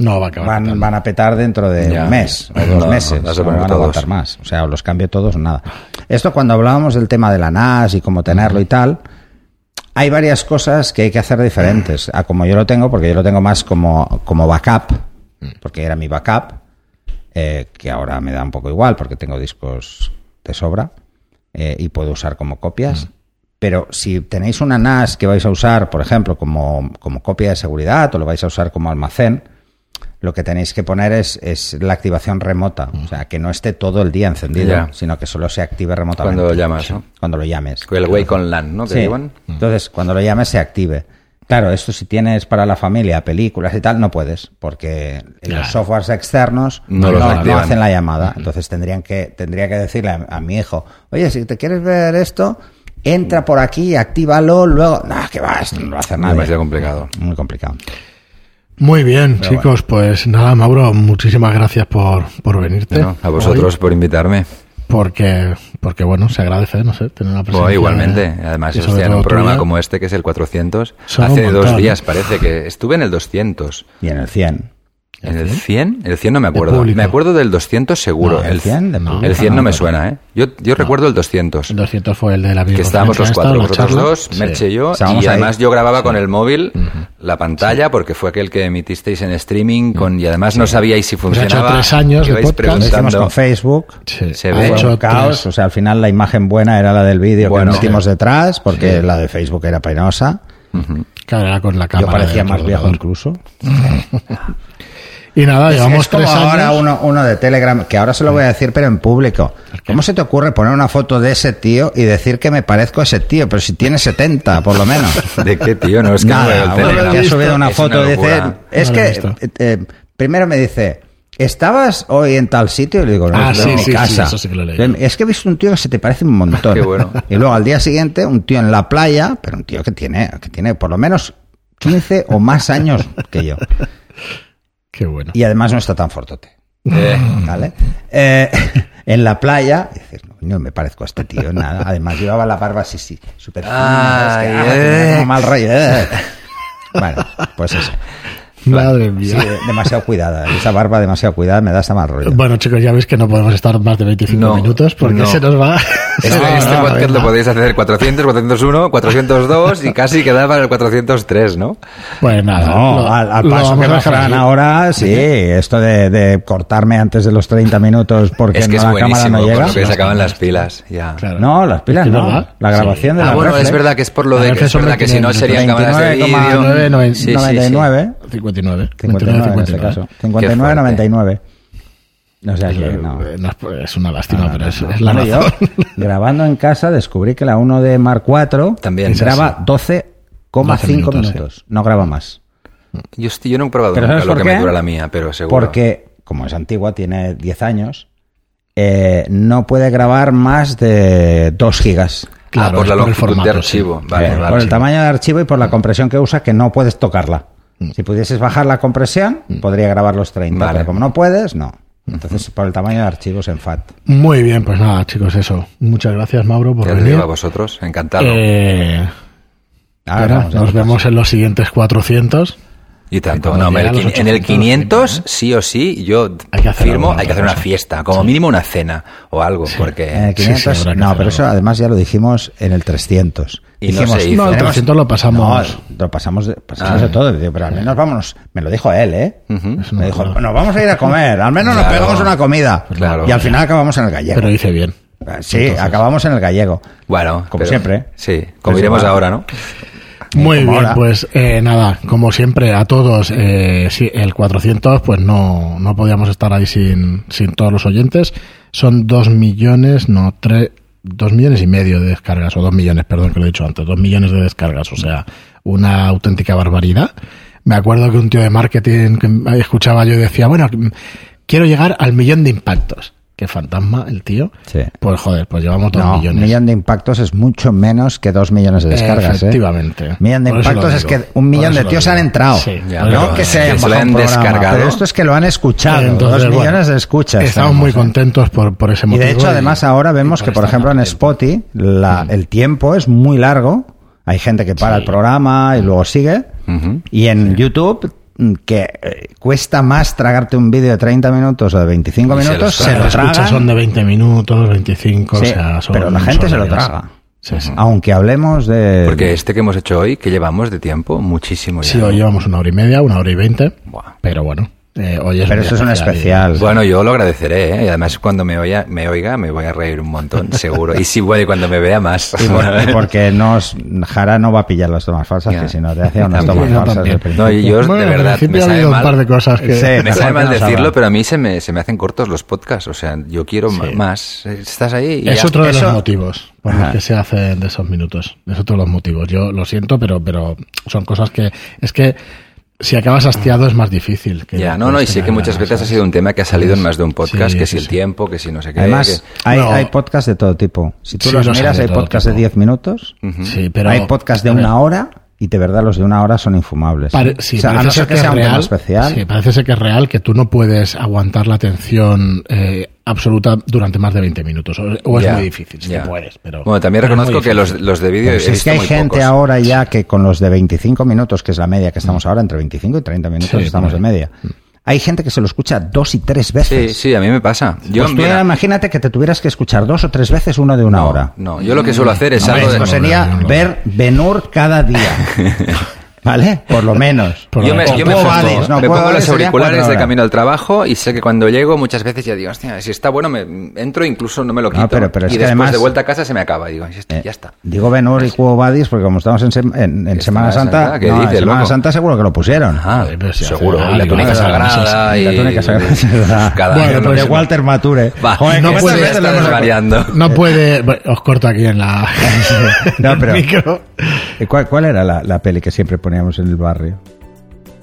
No, va a acabar. van, petando. van a petar dentro de Ya. un mes o dos no, meses. no van a aguantar más. O sea, o los cambio todos o nada. Esto cuando hablábamos del tema de la NAS y cómo tenerlo y tal, hay varias cosas que hay que hacer diferentes a como yo lo tengo, porque yo lo tengo más como, como backup, porque era mi backup, eh, que ahora me da un poco igual porque tengo discos de sobra eh, y puedo usar como copias. Pero si tenéis una NAS que vais a usar, por ejemplo, como, como copia de seguridad o lo vais a usar como almacén, lo que tenéis que poner es, es la activación remota. O sea, que no esté todo el día encendido, sino que solo se active remotamente. Cuando lo llamas, ¿no? Cuando lo llames. El Wake on LAN, ¿no? Que Sí. llevan. Entonces, cuando lo llames, se active. Claro, esto si tienes para la familia películas y tal, no puedes, porque Claro. los softwares externos No no, los no activan. hacen la llamada. Entonces tendrían que, tendría que decirle a, a mi hijo, oye, si te quieres ver esto, entra por aquí, actívalo, luego... No, que va, esto no lo va a hacer nadie. Demasiado complicado. Muy complicado. Muy bien, chicos. Pues nada, Mauro, muchísimas gracias por, por venirte. Bueno, a vosotros hoy, por invitarme. porque, porque, bueno, se agradece, no sé, tener una presencia. Bueno, igualmente. eh, Además, sobre hostia, en un programa como este, que es el 400, Son hace dos días ¿no? parece que estuve en el 200. Y en el 100. ¿En el 100? El 100 no me acuerdo. Me acuerdo del 200 seguro. No, el 100 de el público, 100 no me no, suena, ¿eh? Yo, yo recuerdo el 200. El 200 fue el de la Que estábamos los cuatro, vosotros dos, Merche y yo, Estábamos y ahí. además yo grababa con el móvil la pantalla porque fue aquel que emitisteis en streaming con, y además no sabíais si Pues ha hecho funcionaba. tres años de podcast. Lo preguntando. con Facebook. Sí, Se ha ve. Fue hecho caos, o sea, al final la imagen buena era la del vídeo Bueno, que metimos sí. detrás, porque la de Facebook era penosa. Claro, era con la Yo cámara. parecía del más viejo incluso. Y nada, llevamos es como tres ahora años. uno, uno de Telegram, que ahora se lo voy a decir, pero en público. ¿Cómo se te ocurre poner una foto de ese tío y decir que me parezco a ese tío? Pero si tiene 70, por lo menos. ¿De qué tío? No, es que no veo el Nada, bueno, Telegram. que ha subido una foto y dice, es que, eh, eh, primero me dice, ¿estabas hoy en tal sitio? Y le digo, no, Ah, sí, en mi sí, sí, casa. eso sí que lo he leído. Es que he visto un tío que se te parece un montón. Qué bueno. Y luego al día siguiente, un tío en la playa, pero un tío que tiene, que tiene por lo menos 15 o más años que yo. Qué bueno. Y además no está tan fortote. Eh, ¿Vale? Eh, en la playa, dices, no, no me parezco a este tío, nada. Además llevaba la barba así, sí, súper ah, eh. mal rollo. Bueno, pues eso. Madre Sí, mía. demasiado cuidada. Esa barba demasiado cuidada me da hasta mal rollo. Bueno, chicos, ya veis que no podemos estar más de 25 No, minutos porque no. se nos va. Este, nos este podcast lo podéis hacer 400, 401, 402 y casi quedar para el 403, ¿no? Pues nada. No, lo- al, al paso que aquí. ahora, sí, esto de, de cortarme antes de los 30 minutos porque Es que no es la cámara no llega. lo que se acaban las pilas. Ya. Claro. No, las pilas no. verdad. La grabación de Ah, la bueno, reflex. es verdad que es por lo de que es verdad que si no serían cámaras de 29,9, vídeo. 99, Sí, sí, sí. 99. 59. 59 en este caso. 59, 99. O sea que no. Eh, no es- es una lástima, No, pero no, es, no. es la Bueno, yo, razón. grabando en casa, descubrí que la 1 de Mark IV También. graba 12,5 12 minutos. minutos, No graba más. Yo, yo no he probado Pero nunca ¿sabes lo que me dura la mía, pero seguro. Porque, como es antigua, tiene 10 años, eh, no puede grabar más de 2 gigas. Claro, ah, por es la longitud de archivo. sí. Vale, Eh, vale. por el tamaño de archivo y por la compresión que usa, que no puedes tocarla. Si pudieses bajar la compresión, podría grabar los 30. Vale. Pero como no puedes, no. Entonces, por el tamaño de archivos en FAT. Muy bien, pues nada, chicos, eso. Muchas gracias, Mauro, por venir. digo a vosotros, encantado. Eh, Ahora nos vemos en los siguientes 400. Y tanto, no, en el, a los quin- en el 800, 500 sí o sí, yo Hay que firmo, hay que hacer una cosa. fiesta, como mínimo una cena o algo, porque... En el Sí, 500, sí, habrá que no, pero eso además ya lo dijimos en el 300. Y no Dijimos, hizo. No, el tenemos- 300 lo pasamos. No, lo pasamos de, pasamos Ah. de todo. Digo, pero al menos vámonos. Me lo dijo él, ¿eh? Me dijo, nos vamos a ir a comer. Al menos nos pegamos una comida. Claro. Y al final acabamos en el gallego. Pero dice bien. sí, Entonces- acabamos en el gallego. Bueno, Como pero- siempre. Sí, como Pues iremos igual. ahora, ¿no? Muy como bien, ahora. pues eh, nada, como siempre a todos, eh, sí, el 400, pues no, no podíamos estar ahí sin, sin todos los oyentes. Son dos millones, no, tres, dos millones y medio de descargas, o dos millones, perdón, que lo he dicho antes, dos millones de descargas, o sea, una auténtica barbaridad. Me acuerdo que un tío de marketing que escuchaba yo decía, bueno, quiero llegar al millón de impactos. Qué fantasma el tío. Sí. Pues joder, pues llevamos dos No, un millones. millón de impactos es mucho menos que dos millones de descargas. Efectivamente. ¿eh? Millón de Por impactos es que un millón de tíos han entrado. Sí, Ya, no que se que hayan bajado un programa, descargado. Pero esto es que lo han escuchado. Entonces, dos bueno, millones de escuchas. Estamos muy contentos por, por ese Y motivo. de hecho, además, ahora vemos y que, por ejemplo, en Spotify la- el tiempo es muy largo. Hay gente que para Sí. el programa y luego sigue. Y en YouTube, mm, que eh, cuesta más tragarte un vídeo de 30 minutos o de 25 Y se minutos, se, traga. lo tragan. son de 20 minutos, 25, Sí, o sea, son pero la gente se lo traga. Sí, sí. Aunque hablemos de... Porque este que hemos hecho hoy, que llevamos de tiempo, muchísimo ya. Sí, hoy llevamos una hora y media, una hora y veinte, Buah. pero bueno, eh, hoy es Pero eso es un especial. Bueno, yo lo agradeceré, ¿eh? Y además cuando me oiga, me oiga, me voy a reír un montón, seguro. Y si puede, cuando me vea más. Y por- y porque nos, Jara no va a pillar las tomas falsas, Ya. que si no te hacía unas tomas falsas. No, y yo Bueno, de verdad principio me ha sabe un par de cosas que... Sí. Me sabe mal no decirlo, pero a mí se me, se me hacen cortos los podcasts. O sea, yo quiero Sí. más. Estás ahí y Es ya. otro de Eso- los motivos por los que se hacen de esos minutos. Es otro de los motivos. Yo lo siento, pero, pero son cosas que... Es que si acabas hastiado es más difícil. Que Ya, no, no, y sé que muchas veces ha sido un tema que ha salido en más de un podcast, Sí, que sí, si el sí. tiempo, que si no sé qué. Además, que- hay, No. hay podcasts de todo tipo. Si tú Sí, los miras, hay podcasts de tipo. 10 minutos, Ujú. Sí, pero... hay podcasts de una hora, y de verdad los de una hora son infumables. Pare- sí, O sea, a parece no ser que es sea un real. especial. Sí, parece ser que es real que tú no puedes aguantar la atención eh, absoluta durante más de 20 minutos. O, o es Ya, muy difícil, sí ya. que puedes, pero... Bueno, también pero reconozco que los, los de vídeo si es que hay muy gente pocos. ahora ya que con los de 25 minutos, que es la media que estamos ahora, entre 25 y 30 minutos Sí, estamos de media. Hay gente que se lo escucha dos y tres Sí, veces. sí, a mí me pasa. Yo, Pues tú mira, imagínate que te tuvieras que escuchar dos o tres veces uno de una no, hora. no, yo lo que suelo hacer es Hombre, algo de... sería no, no, no. ver Benur cada día. ¿Vale? Por lo menos. Por Yo lo me, yo me pongo, no, me pongo los auriculares de camino al trabajo y sé que cuando llego muchas veces ya digo, hostia, si está bueno, me entro incluso no me lo No, quito. pero- pero es y después además- de vuelta a casa se me acaba. Digo, ya está. Eh, ya está. Digo Benur y Cuo Vadis porque como estamos en, en- en ¿Qué Semana Santa, Santa? ¿Qué no, en dices, Semana loco? Santa seguro que lo pusieron. Ah, seguro. mal, y la túnica sagrada y... La túnica sagrada. Cada Bueno, pues de. Walter Mature. No puede. No puede... os corto aquí en la... No, pero- ¿Cuál, era la, la peli que siempre poníamos en el barrio?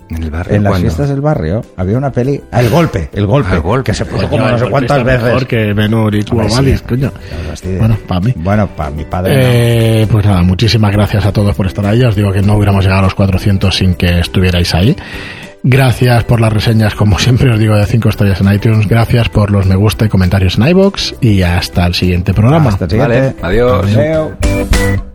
En el barrio. En las ¿cuándo? fiestas del barrio había una peli. Ah, el golpe, el golpe. Ah, el golpe. Que se puso como no sé cuántas veces. Mejor que Benur y sí. Coño. Bueno, para mí. Bueno, para mi padre. no. Eh, pues nada, muchísimas gracias a todos por estar ahí. Os digo que no hubiéramos llegado a los 400 sin que estuvierais ahí. Gracias por las reseñas, como siempre os digo, de 5 estrellas en iTunes. Gracias por los me gusta y comentarios en iBox. Y hasta el siguiente programa. Hasta el siguiente. Vale, adiós.